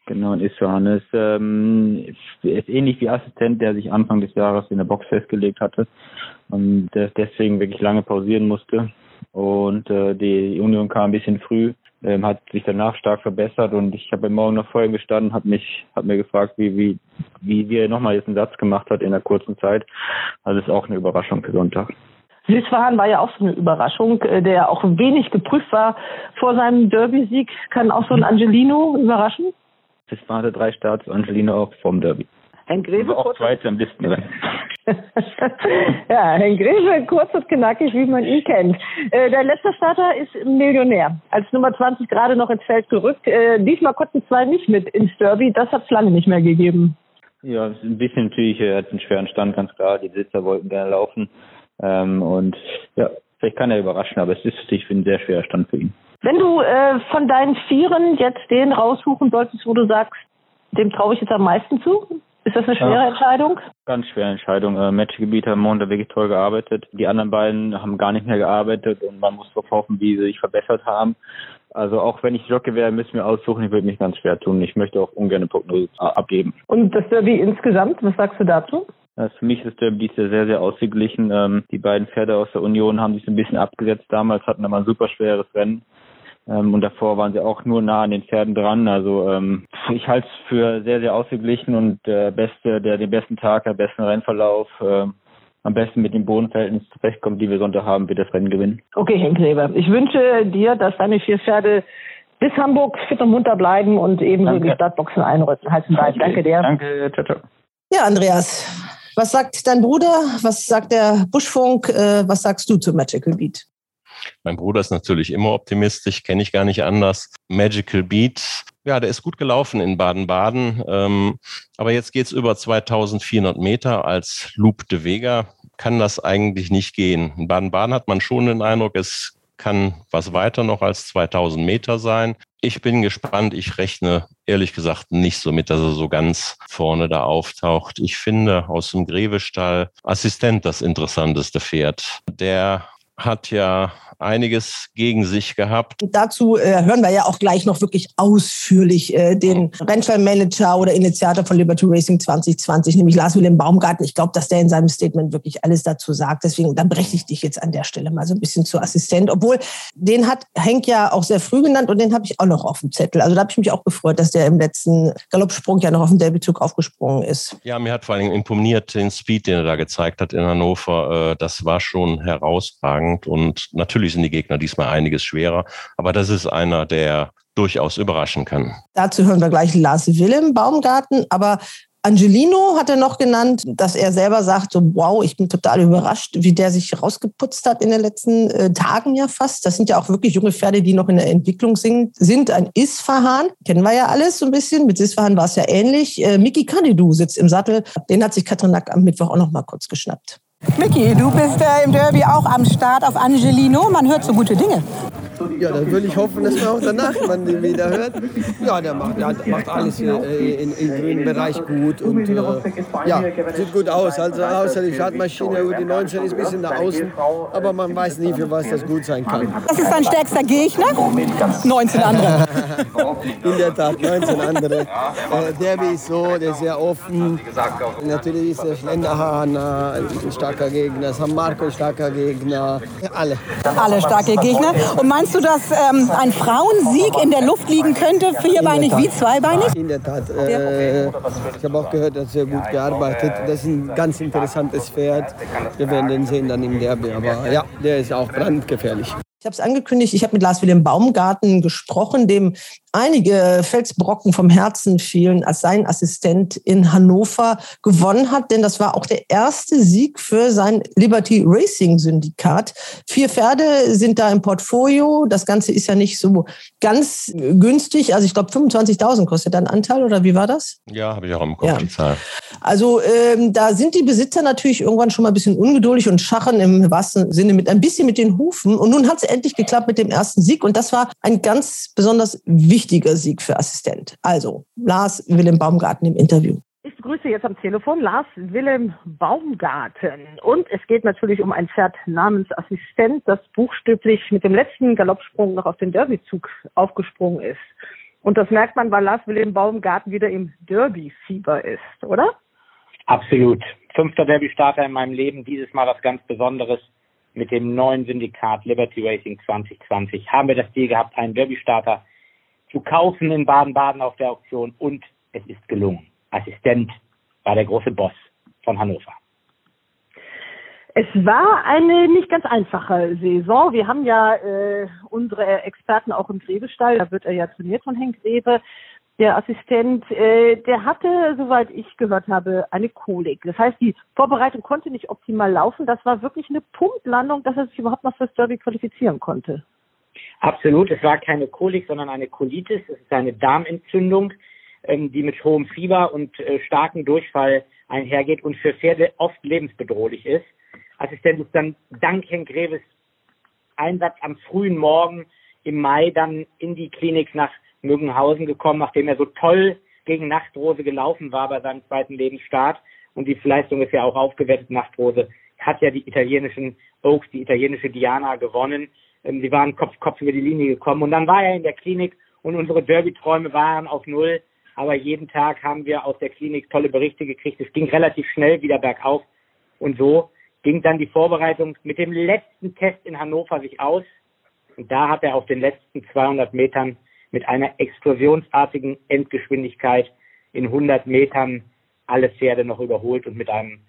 Genau, ein Isfahan ist, ähm, ist ähnlich wie Assistent, der sich Anfang des Jahres in der Box festgelegt hatte. und deswegen wirklich lange pausieren musste. Und äh, die Union kam ein bisschen früh, ähm, hat sich danach stark verbessert und ich habe Morgen noch vorher gestanden, hat mich, hat mir gefragt, wie, wie, wie, wie er nochmal jetzt einen Satz gemacht hat in der kurzen Zeit. Also ist auch eine Überraschung für Sonntag. Süßfahan war ja auch so eine Überraschung, äh, der auch wenig geprüft war vor seinem Derby-Sieg. Kann auch so ein Angelino überraschen? Süßfahan hatte drei Starts, Angelino auch vom Derby. Henk Greve auch Zweiter im Listenrennen. ja, Henk Greve, kurz und knackig, wie man ihn kennt. Äh, der letzte Starter ist Millionär. Als Nummer 20 gerade noch ins Feld gerückt. Äh, diesmal konnten zwei nicht mit ins Derby. Das hat es lange nicht mehr gegeben. Ja, ein bisschen natürlich. Er hat einen schweren Stand, ganz klar. Die Besitzer wollten gerne laufen. Ähm, und ja, vielleicht kann er überraschen, aber es ist natürlich ein sehr schwerer Stand für ihn. Wenn du äh, von deinen Vieren jetzt den raussuchen solltest, wo du sagst, dem traue ich jetzt am meisten zu, ist das eine schwere ja, Entscheidung? Ganz schwere Entscheidung. Äh, Matchgebiet haben Montag wirklich toll gearbeitet. Die anderen beiden haben gar nicht mehr gearbeitet und man muss darauf hoffen, wie sie sich verbessert haben. Also auch wenn ich Jockey wäre, müssen wir aussuchen. Ich würde mich ganz schwer tun. Ich möchte auch ungern eine Prognose abgeben. Und das Derby insgesamt, was sagst du dazu? Also für mich ist das Derby sehr, sehr ausgeglichen. Ähm, die beiden Pferde aus der Union haben sich ein bisschen abgesetzt. Damals hatten aber ein super schweres Rennen. Ähm, und davor waren sie auch nur nah an den Pferden dran. Also ähm, ich halte es für sehr, sehr ausgeglichen und der beste, der den besten Tag, der besten Rennverlauf, äh, am besten mit dem Bodenverhältnis zurechtkommt, die wir Sonntag haben, wird das Rennen gewinnen. Okay, Henk Reber. Ich wünsche dir, dass deine vier Pferde bis Hamburg fit und munter bleiben und ebenso Danke. die Startboxen einrücken. Halten okay. Danke dir. Danke, ciao, ciao. Ja, Andreas, was sagt dein Bruder? Was sagt der Buschfunk? Äh, was sagst du zu Magical Beat? Mein Bruder ist natürlich immer optimistisch, kenne ich gar nicht anders. Magical Beat, ja, der ist gut gelaufen in Baden-Baden. Ähm, aber jetzt geht's über 2400 Meter als Loop de Vega. Kann das eigentlich nicht gehen? In Baden-Baden hat man schon den Eindruck, es kann was weiter noch als 2000 Meter sein. Ich bin gespannt. Ich rechne ehrlich gesagt nicht so mit, dass er so ganz vorne da auftaucht. Ich finde aus dem Grevestall Assistent das interessanteste Pferd. Der hat ja einiges gegen sich gehabt. Dazu äh, hören wir ja auch gleich noch wirklich ausführlich äh, den Rennfallmanager oder Initiator von Liberty Racing 2020, nämlich Lars Wilhelm Baumgarten. Ich glaube, dass der in seinem Statement wirklich alles dazu sagt. Deswegen, dann breche ich dich jetzt an der Stelle mal so ein bisschen zu Assistent. Obwohl, den hat Henk ja auch sehr früh genannt und den habe ich auch noch auf dem Zettel. Also da habe ich mich auch gefreut, dass der im letzten Galoppsprung ja noch auf den Derbezug aufgesprungen ist. Ja, mir hat vor allem imponiert den Speed, den er da gezeigt hat in Hannover. Äh, das war schon herausragend und natürlich sind die Gegner diesmal einiges schwerer. Aber das ist einer, der durchaus überraschen kann. Dazu hören wir gleich Lars Willem Baumgarten. Aber Angelino hat er noch genannt, dass er selber sagt, so, wow, ich bin total überrascht, wie der sich rausgeputzt hat in den letzten äh, Tagen ja fast. Das sind ja auch wirklich junge Pferde, die noch in der Entwicklung sind. sind. Ein Isfahan, kennen wir ja alles so ein bisschen. Mit Isfahan war es ja ähnlich. Äh, Miki Kadidu sitzt im Sattel. Den hat sich Katrin Nack am Mittwoch auch noch mal kurz geschnappt. Micky, du bist äh, im Derby auch am Start auf Angelino. Man hört so gute Dinge. Ja, dann würde ich hoffen, dass man auch danach man den wieder hört. Ja, der macht, der macht alles äh, in, im grünen Bereich gut und äh, ja, sieht gut aus. Also außer die Startmaschine, die 19 ist ein bisschen nach außen, aber man weiß nie, für was das gut sein kann. Das ist dein stärkster Gegner? 19 andere. in der Tat, 19 andere. Äh, Derby ist so, der ist sehr offen. Natürlich ist der Schlenderhahn ein starker Gegner, San Marco ein starker Gegner. Alle. Alle starke Gegner. Und meinst du, dass ähm, ein Frauensieg in der Luft liegen könnte, vierbeinig wie zweibeinig? In der Tat. Äh, ich habe auch gehört, dass er gut gearbeitet. Das ist ein ganz interessantes Pferd. Wir werden den sehen dann im Derby. Aber ja, der ist auch brandgefährlich. Ich habe es angekündigt, ich habe mit Lars Wilhelm Baumgarten gesprochen, dem einige Felsbrocken vom Herzen fielen, als sein Assistent in Hannover gewonnen hat. Denn das war auch der erste Sieg für sein Liberty Racing Syndikat. Vier Pferde sind da im Portfolio. Das Ganze ist ja nicht so ganz günstig. Also ich glaube 25.000 kostet ein Anteil oder wie war das? Ja, habe ich auch im Kopf ja. die Zahl. Also ähm, da sind die Besitzer natürlich irgendwann schon mal ein bisschen ungeduldig und schachen im wahrsten Sinne mit ein bisschen mit den Hufen. Und nun hat es endlich geklappt mit dem ersten Sieg. Und das war ein ganz besonders wichtiger wichtiger Sieg für Assistent. Also Lars Willem Baumgarten im Interview. Ich begrüße jetzt am Telefon Lars Willem Baumgarten. Und es geht natürlich um ein Pferd namens Assistent, das buchstäblich mit dem letzten Galoppsprung noch auf den Derbyzug aufgesprungen ist. Und das merkt man, weil Lars Willem Baumgarten wieder im Derby-Fieber ist, oder? Absolut. Fünfter Derby-Starter in meinem Leben, dieses Mal was ganz Besonderes. Mit dem neuen Syndikat Liberty Racing 2020 haben wir das Ziel gehabt, einen Derby-Starter zu kaufen in Baden-Baden auf der Auktion und es ist gelungen. Assistent war der große Boss von Hannover. Es war eine nicht ganz einfache Saison. Wir haben ja äh, unsere Experten auch im Gräbestall, da wird er ja trainiert von Henk Grebe. Der Assistent, äh, der hatte, soweit ich gehört habe, eine Kolik. Das heißt, die Vorbereitung konnte nicht optimal laufen. Das war wirklich eine Punktlandung, dass er sich überhaupt noch fürs Derby qualifizieren konnte. Absolut. Es war keine Kolik, sondern eine Colitis. Es ist eine Darmentzündung, ähm, die mit hohem Fieber und äh, starkem Durchfall einhergeht und für Pferde oft lebensbedrohlich ist. Assistent ist dann dank Henk Greves Einsatz am frühen Morgen im Mai dann in die Klinik nach Müggenhausen gekommen, nachdem er so toll gegen Nachtrose gelaufen war bei seinem zweiten Lebensstart. Und die Leistung ist ja auch aufgewertet. Nachtrose hat ja die italienischen Oaks, die italienische Diana gewonnen. Ähm, sie waren Kopf, Kopf über die Linie gekommen. Und dann war er in der Klinik und unsere Derby-Träume waren auf Null. Aber jeden Tag haben wir aus der Klinik tolle Berichte gekriegt. Es ging relativ schnell wieder bergauf. Und so ging dann die Vorbereitung mit dem letzten Test in Hannover sich aus. Und da hat er auf den letzten 200 Metern mit einer explosionsartigen Endgeschwindigkeit in 100 Metern alle Pferde noch überholt und mit einem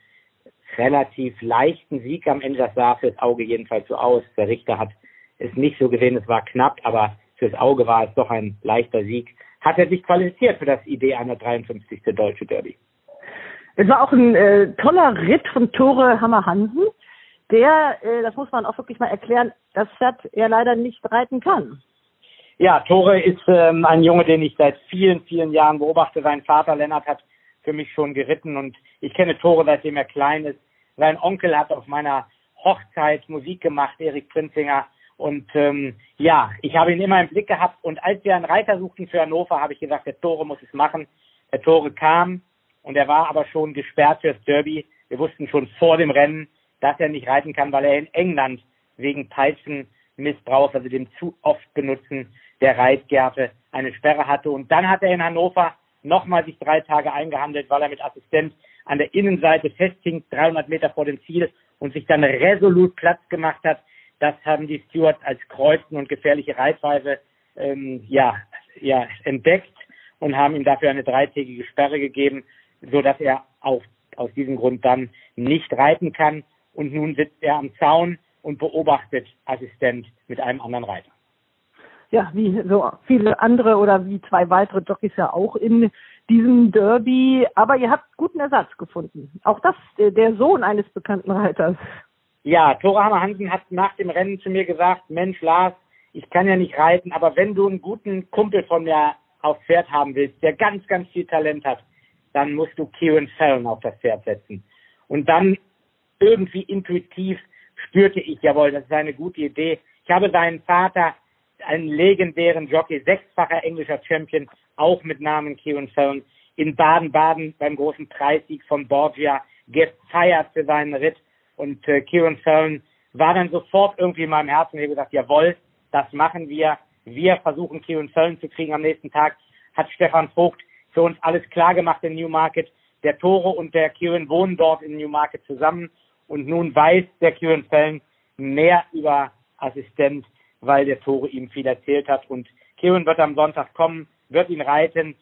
relativ leichten Sieg am Ende. Das sah fürs Auge jedenfalls so aus. Der Richter hat es nicht so gesehen, es war knapp, aber fürs Auge war es doch ein leichter Sieg. Hat er sich qualifiziert für das Idee einer 53. Deutsche Derby. Es war auch ein äh, toller Ritt von Tore Hammer Hansen, der, äh, das muss man auch wirklich mal erklären, das Pferd er leider nicht reiten kann. Ja, Tore ist ähm, ein Junge, den ich seit vielen, vielen Jahren beobachte. Sein Vater Lennart hat für mich schon geritten und ich kenne Tore, seitdem er klein ist. Sein Onkel hat auf meiner Hochzeit Musik gemacht, Erik Prinzinger. Und ähm, ja, ich habe ihn immer im Blick gehabt. Und als wir einen Reiter suchten für Hannover, habe ich gesagt, der Tore muss es machen. Der Tore kam, und er war aber schon gesperrt fürs Derby. Wir wussten schon vor dem Rennen, dass er nicht reiten kann, weil er in England wegen Peitschenmissbrauchs, also dem zu oft benutzen der Reitgärte, eine Sperre hatte. Und dann hat er in Hannover nochmal sich drei Tage eingehandelt, weil er mit Assistent an der Innenseite festhing, 300 Meter vor dem Ziel und sich dann resolut Platz gemacht hat. Das haben die Stewards als Kreuzen und gefährliche Reitweise ähm, ja, ja, entdeckt und haben ihm dafür eine dreitägige Sperre gegeben so dass er auch aus diesem Grund dann nicht reiten kann. Und nun sitzt er am Zaun und beobachtet Assistent mit einem anderen Reiter. Ja, wie so viele andere oder wie zwei weitere Jockeys ja auch in diesem Derby. Aber ihr habt guten Ersatz gefunden. Auch das, der Sohn eines bekannten Reiters. Ja, Tore Hammer Hansen hat nach dem Rennen zu mir gesagt, Mensch Lars, ich kann ja nicht reiten, aber wenn du einen guten Kumpel von mir aufs Pferd haben willst, der ganz, ganz viel Talent hat, dann musst du Kieran Fallon auf das Pferd setzen. Und dann irgendwie intuitiv spürte ich, jawohl, das ist eine gute Idee. Ich habe seinen Vater, einen legendären Jockey, sechsfacher englischer Champion, auch mit Namen Kieran Fallon, in Baden-Baden beim großen Preissieg von Borgia gefeiert für seinen Ritt. Und äh, Kieran Fallon war dann sofort irgendwie in meinem Herzen. Ich habe gesagt, jawohl, das machen wir. Wir versuchen Kieran Fallon zu kriegen am nächsten Tag. Hat Stefan Vogt für uns alles klar gemacht in Newmarket. Der Toro und der Kieran wohnen dort in Newmarket zusammen und nun weiß der Kieran Fällen mehr über Assistent, weil der Toro ihm viel erzählt hat und Kieran wird am Sonntag kommen, wird ihn reiten.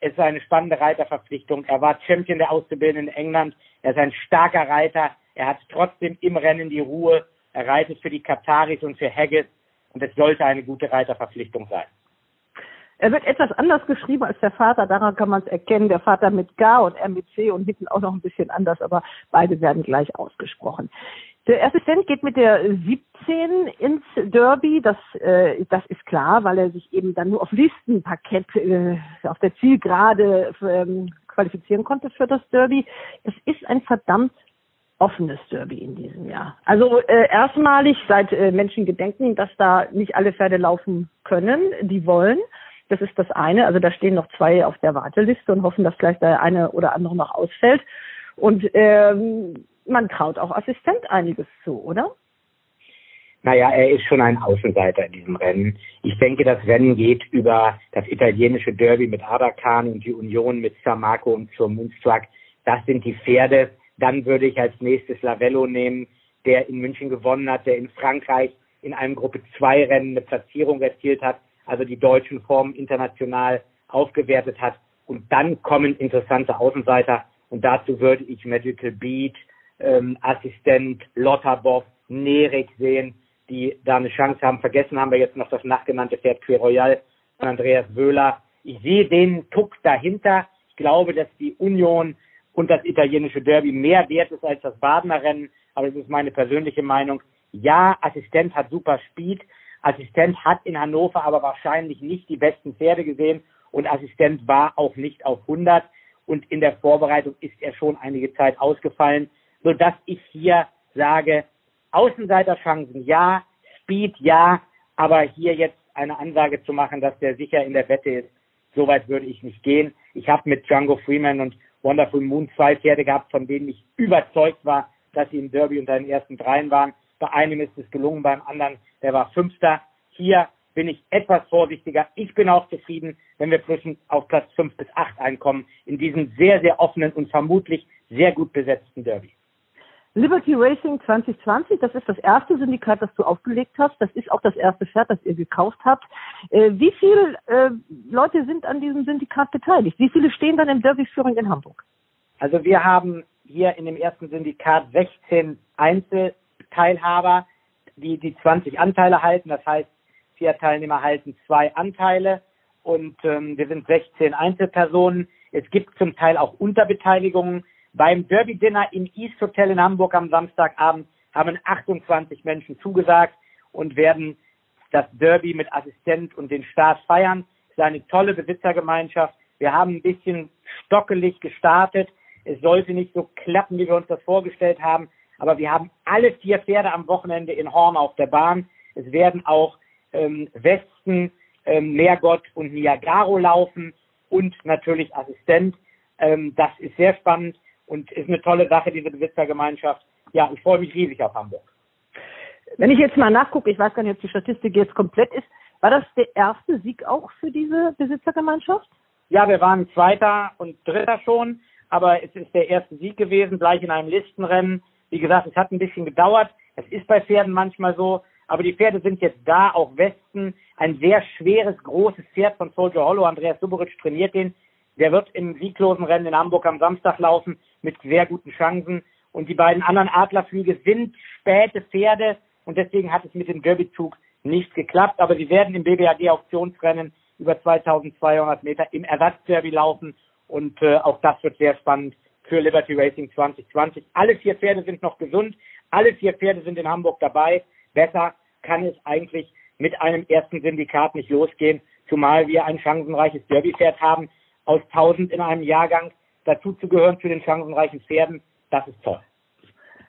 Es ist eine spannende Reiterverpflichtung. Er war Champion der Auszubildenden in England. Er ist ein starker Reiter. Er hat trotzdem im Rennen die Ruhe. Er reitet für die Kataris und für Haggis. Und es sollte eine gute Reiterverpflichtung sein. Er wird etwas anders geschrieben als der Vater, daran kann man es erkennen. Der Vater mit G und R mit C und hinten auch noch ein bisschen anders, aber beide werden gleich ausgesprochen. Der Assistent geht mit der 17 ins Derby, das, äh, das ist klar, weil er sich eben dann nur auf Listenparkett äh, auf der Zielgerade ähm, qualifizieren konnte für das Derby. Es ist ein verdammt offenes Derby in diesem Jahr. Also äh, erstmalig seit äh, Menschen gedenken, dass da nicht alle Pferde laufen können, die wollen. Das ist das eine. Also da stehen noch zwei auf der Warteliste und hoffen, dass gleich der eine oder andere noch ausfällt. Und ähm, man traut auch Assistent einiges zu, oder? Naja, er ist schon ein Außenseiter in diesem Rennen. Ich denke, das Rennen geht über das italienische Derby mit Adakan und die Union mit San und zur Moonstruck. Das sind die Pferde. Dann würde ich als nächstes Lavello nehmen, der in München gewonnen hat, der in Frankreich in einem Gruppe 2 Rennen eine Platzierung erzielt hat, also die deutschen Formen international aufgewertet hat. Und dann kommen interessante Außenseiter. Und dazu würde ich Magical Beat, ähm, Assistent, Lotterboff, Nerik sehen, die da eine Chance haben. Vergessen haben wir jetzt noch das nachgenannte Pferd Quer Royal von Andreas Wöhler. Ich sehe den Tuck dahinter. Ich glaube, dass die Union und das italienische Derby mehr wert ist als das Badener Rennen. Aber das ist meine persönliche Meinung. Ja, Assistent hat super Speed. Assistent hat in Hannover aber wahrscheinlich nicht die besten Pferde gesehen und Assistent war auch nicht auf 100 und in der Vorbereitung ist er schon einige Zeit ausgefallen, sodass ich hier sage, Außenseiterchancen ja, Speed ja, aber hier jetzt eine Ansage zu machen, dass der sicher in der Wette ist, soweit würde ich nicht gehen. Ich habe mit Django Freeman und Wonderful Moon zwei Pferde gehabt, von denen ich überzeugt war, dass sie im Derby unter den ersten dreien waren. Bei einem ist es gelungen, beim anderen, der war Fünfter. Hier bin ich etwas vorsichtiger. Ich bin auch zufrieden, wenn wir zwischen auf Platz fünf bis acht einkommen in diesem sehr, sehr offenen und vermutlich sehr gut besetzten Derby. Liberty Racing 2020, das ist das erste Syndikat, das du aufgelegt hast. Das ist auch das erste Pferd, das ihr gekauft habt. Äh, wie viele äh, Leute sind an diesem Syndikat beteiligt? Wie viele stehen dann im Derby-Führung in Hamburg? Also wir haben hier in dem ersten Syndikat 16 Einzelteilhaber, die die 20 Anteile halten. Das heißt, vier Teilnehmer halten zwei Anteile und ähm, wir sind 16 Einzelpersonen. Es gibt zum Teil auch Unterbeteiligungen beim Derby Dinner im East Hotel in Hamburg am Samstagabend haben 28 Menschen zugesagt und werden das Derby mit Assistent und den Start feiern. Es ist eine tolle Besitzergemeinschaft. Wir haben ein bisschen stockelig gestartet. Es sollte nicht so klappen, wie wir uns das vorgestellt haben. Aber wir haben alle vier Pferde am Wochenende in Horn auf der Bahn. Es werden auch ähm, Westen, ähm, Meergott und Niagaro laufen und natürlich Assistent. Ähm, das ist sehr spannend und ist eine tolle Sache, diese Besitzergemeinschaft. Ja, ich freue mich riesig auf Hamburg. Wenn ich jetzt mal nachgucke, ich weiß gar nicht, ob die Statistik jetzt komplett ist, war das der erste Sieg auch für diese Besitzergemeinschaft? Ja, wir waren Zweiter und Dritter schon, aber es ist der erste Sieg gewesen, gleich in einem Listenrennen. Wie gesagt, es hat ein bisschen gedauert. Es ist bei Pferden manchmal so, aber die Pferde sind jetzt da, auch Westen. Ein sehr schweres, großes Pferd von Soldier Hollow. Andreas Subovic trainiert den. Der wird im sieglosen Rennen in Hamburg am Samstag laufen mit sehr guten Chancen. Und die beiden anderen Adlerflüge sind späte Pferde und deswegen hat es mit dem Derbyzug nicht geklappt. Aber sie werden im BBAG Auktionsrennen über 2200 Meter im Ersatzderby laufen und äh, auch das wird sehr spannend für Liberty Racing 2020. Alle vier Pferde sind noch gesund, alle vier Pferde sind in Hamburg dabei. Besser kann es eigentlich mit einem ersten Syndikat nicht losgehen, zumal wir ein chancenreiches Derbypferd haben, aus 1000 in einem Jahrgang dazu zu gehören zu den chancenreichen Pferden, das ist toll.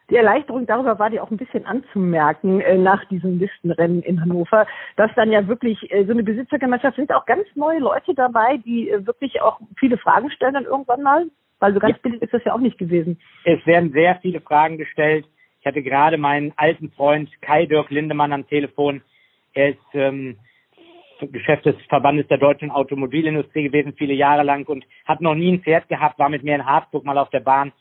Die Erleichterung darüber war dir auch ein bisschen anzumerken äh, nach diesem Listenrennen in Hannover, dass dann ja wirklich äh, so eine Besitzergemeinschaft sind auch ganz neue Leute dabei, die äh, wirklich auch viele Fragen stellen dann irgendwann mal, weil so ganz ja. billig ist das ja auch nicht gewesen. Es werden sehr viele Fragen gestellt. Ich hatte gerade meinen alten Freund Kai Dirk Lindemann am Telefon. Er ist ähm, Geschäft des Verbandes der deutschen Automobilindustrie gewesen, viele Jahre lang und hat noch nie ein Pferd gehabt, war mit mir in Habsburg mal auf der Bahn.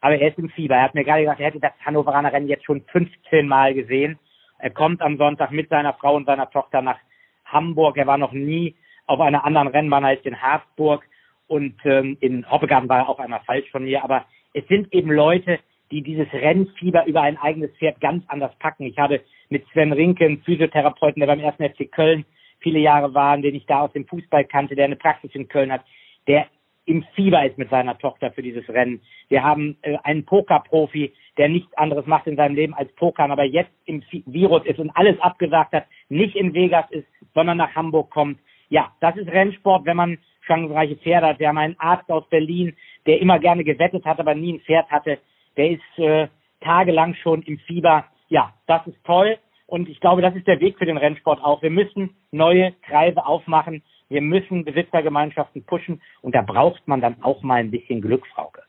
Aber er ist im Fieber. Er hat mir gerade gesagt, er hätte das Hannoveraner Rennen jetzt schon 15 Mal gesehen. Er kommt am Sonntag mit seiner Frau und seiner Tochter nach Hamburg. Er war noch nie auf einer anderen Rennbahn als in Habsburg. Und ähm, in Hoppegarten war er auch einmal falsch von mir. Aber es sind eben Leute, die dieses Rennfieber über ein eigenes Pferd ganz anders packen. Ich habe mit Sven Rinke, einen Physiotherapeuten, der beim 1. FC Köln viele Jahre waren, den ich da aus dem Fußball kannte, der eine Praxis in Köln hat, der im Fieber ist mit seiner Tochter für dieses Rennen. Wir haben äh, einen Pokerprofi, der nichts anderes macht in seinem Leben als Pokern, aber jetzt im Virus ist und alles abgesagt hat, nicht in Vegas ist, sondern nach Hamburg kommt. Ja, das ist Rennsport, wenn man chancenreiche Pferde hat. Wir haben einen Arzt aus Berlin, der immer gerne gewettet hat, aber nie ein Pferd hatte. Der ist äh, tagelang schon im Fieber. Ja, das ist toll. Und ich glaube, das ist der Weg für den Rennsport auch. Wir müssen neue Kreise aufmachen. Wir müssen Besitzergemeinschaften pushen. Und da braucht man dann auch mal ein bisschen Glück, Frauke.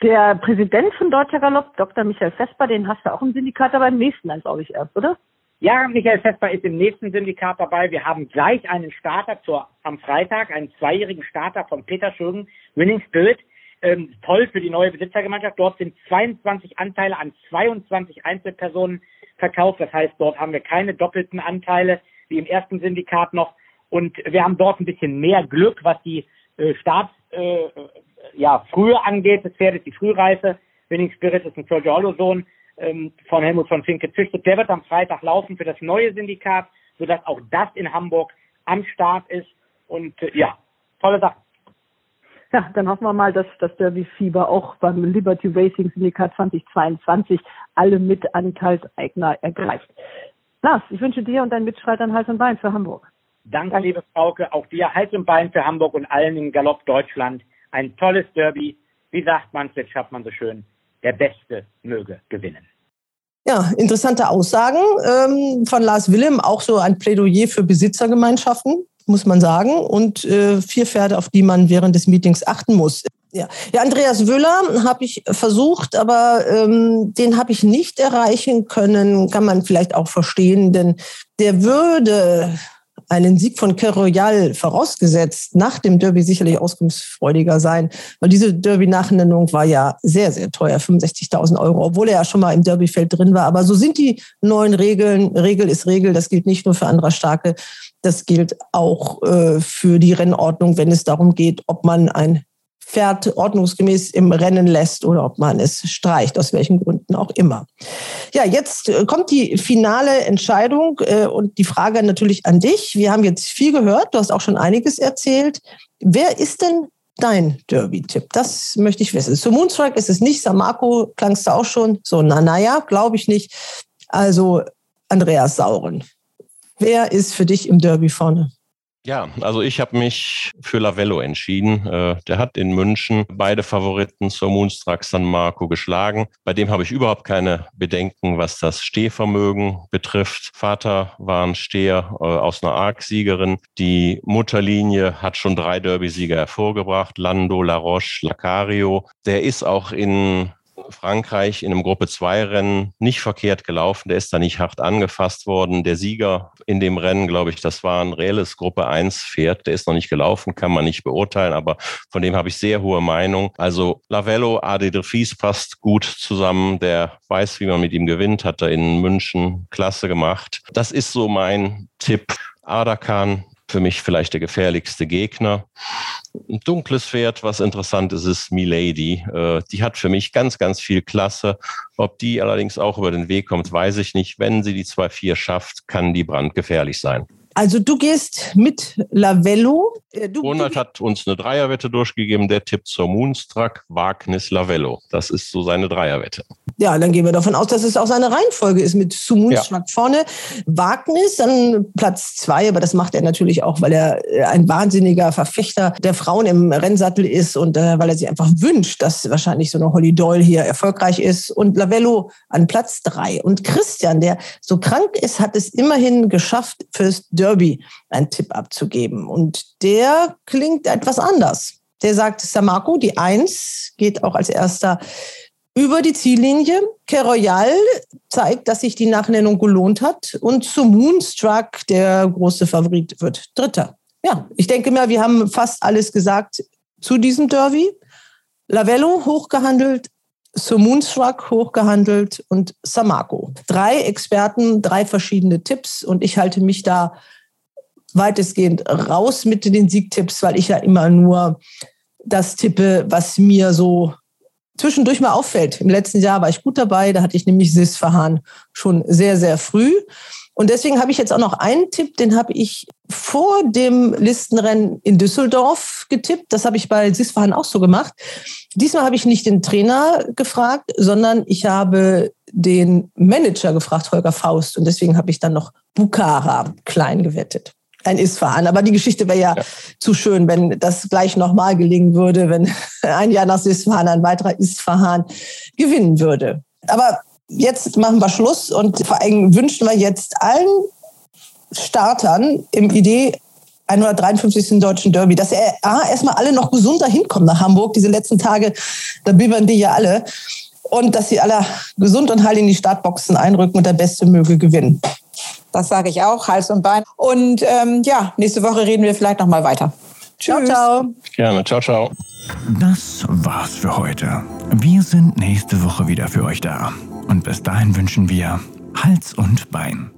Der Präsident von Deutscher Galopp, Dr. Michael Vesper, den hast du auch im Syndikat, aber im nächsten dann, glaube ich, erst, oder? Ja, Michael Vesper ist im nächsten Syndikat dabei. Wir haben gleich einen Starter zur, am Freitag, einen zweijährigen Starter von Peter Schürgen, Winning Spirit. Ähm, toll für die neue Besitzergemeinschaft. Dort sind 22 Anteile an 22 Einzelpersonen verkauft. Das heißt, dort haben wir keine doppelten Anteile wie im ersten Syndikat noch. Und wir haben dort ein bisschen mehr Glück, was die äh, Starts, äh, ja, Frühe angeht. Das Pferd ist die Frühreife. Winning Spirit ist ein Giorgiolo-Sohn ähm, von Helmut von Fink gezüchtet. Der wird am Freitag laufen für das neue Syndikat, sodass auch das in Hamburg am Start ist. Und äh, ja, tolle Sache. Ja, dann hoffen wir mal, dass das Derby-Fieber auch beim Liberty Racing Syndikat 2022 alle Mitanteilseigner ergreift. Lars, ich wünsche dir und deinen Mitstreitern Hals und Bein für Hamburg. Danke, liebe Frauke. Auch dir Hals und Bein für Hamburg und allen im Galopp Deutschland. Ein tolles Derby. Wie sagt man es, jetzt schafft man so schön. Der Beste möge gewinnen. Ja, interessante Aussagen ähm, von Lars Willem, auch so ein Plädoyer für Besitzergemeinschaften, muss man sagen, und äh, vier Pferde, auf die man während des Meetings achten muss. Ja, ja Andreas Wöhler habe ich versucht, aber ähm, den habe ich nicht erreichen können, kann man vielleicht auch verstehen, denn der würde einen Sieg von Royal vorausgesetzt, nach dem Derby sicherlich auskunftsfreudiger sein, weil diese Derby-Nachnennung war ja sehr, sehr teuer, 65.000 Euro, obwohl er ja schon mal im Derbyfeld drin war. Aber so sind die neuen Regeln. Regel ist Regel. Das gilt nicht nur für Andra Starke, das gilt auch äh, für die Rennordnung, wenn es darum geht, ob man ein Pferd ordnungsgemäß im Rennen lässt oder ob man es streicht, aus welchen Gründen auch immer. Ja, jetzt äh, kommt die finale Entscheidung äh, und die Frage natürlich an dich. Wir haben jetzt viel gehört, du hast auch schon einiges erzählt. Wer ist denn dein Derby-Tipp? Das möchte ich wissen. Zu Moonstrike ist es nicht, Samako klangst du auch schon. So, na, naja, glaube ich nicht. Also Andreas Sauren. Wer ist für dich im Derby vorne? Ja, also ich habe mich für Lavello entschieden. Äh, der hat in München beide Favoriten zur Moonstruck San Marco geschlagen. Bei dem habe ich überhaupt keine Bedenken, was das Stehvermögen betrifft. Vater war ein Steher äh, aus einer Arc-Siegerin. Die Mutterlinie hat schon drei Derby-Sieger hervorgebracht. Lando, La Roche, Lacario. Der ist auch in Frankreich in einem Gruppe 2 Rennen nicht verkehrt gelaufen. Der ist da nicht hart angefasst worden. Der Sieger in dem Rennen, glaube ich, das war ein reelles Gruppe 1 Pferd. Der ist noch nicht gelaufen, kann man nicht beurteilen, aber von dem habe ich sehr hohe Meinung. Also Lavello, Ade de Vries passt gut zusammen. Der weiß, wie man mit ihm gewinnt, hat er in München klasse gemacht. Das ist so mein Tipp. Adakan für mich vielleicht der gefährlichste Gegner. Ein dunkles Pferd, was interessant ist, ist Milady. Äh, die hat für mich ganz, ganz viel Klasse. Ob die allerdings auch über den Weg kommt, weiß ich nicht. Wenn sie die 2-4 schafft, kann die brandgefährlich sein. Also du gehst mit Lavello. Äh, du, Ronald hat uns eine Dreierwette durchgegeben. Der Tipp zur Moonstruck, Wagnis, Lavello. Das ist so seine Dreierwette. Ja, dann gehen wir davon aus, dass es auch seine Reihenfolge ist mit Moonstruck ja. vorne. Wagnis dann Platz zwei, aber das macht er natürlich auch, weil er äh, ein wahnsinniger Verfechter der Frauen im Rennsattel ist und äh, weil er sich einfach wünscht, dass wahrscheinlich so eine Holly Doyle hier erfolgreich ist. Und Lavello an Platz drei. Und Christian, der so krank ist, hat es immerhin geschafft, fürs Derby einen Tipp abzugeben. Und der klingt etwas anders. Der sagt, Samako, die Eins, geht auch als erster über die Ziellinie. Keroyal zeigt, dass sich die Nachnennung gelohnt hat. Und zu Moonstruck, der große Favorit, wird Dritter. Ja, ich denke mal, wir haben fast alles gesagt zu diesem Derby. Lavello hochgehandelt, zu Moonstruck hochgehandelt und Samako. Drei Experten, drei verschiedene Tipps und ich halte mich da weitestgehend raus mit den Siegtipps, weil ich ja immer nur das tippe, was mir so zwischendurch mal auffällt. Im letzten Jahr war ich gut dabei, da hatte ich nämlich Sis Verhahn schon sehr, sehr früh. Und deswegen habe ich jetzt auch noch einen Tipp, den habe ich vor dem Listenrennen in Düsseldorf getippt. Das habe ich bei Sisfahan auch so gemacht. Diesmal habe ich nicht den Trainer gefragt, sondern ich habe den Manager gefragt, Holger Faust. Und deswegen habe ich dann noch Bukara klein gewettet ein Isfahan. Aber die Geschichte wäre ja, ja, zu schön, wenn das gleich nochmal gelingen würde, wenn ein Jahr nach Isfahan ein weiterer Isfahan gewinnen würde. Aber jetzt machen wir Schluss und vor allem wünschen wir jetzt allen Startern im Idee 153. deutschen Derby, dass er A, erstmal alle noch gesund dahin kommen nach Hamburg. Diese letzten Tage, da bibbern die ja alle. Und dass sie alle gesund und heil in die Startboxen einrücken und der Beste möge gewinnen. Das sage ich auch, Hals und Bein. Und ähm, ja, nächste Woche reden wir vielleicht nochmal weiter. Tschüss. Ciao, ciao. Gerne. Ciao, ciao. Das war's für heute. Wir sind nächste Woche wieder für euch da. Und bis dahin wünschen wir Hals und Bein.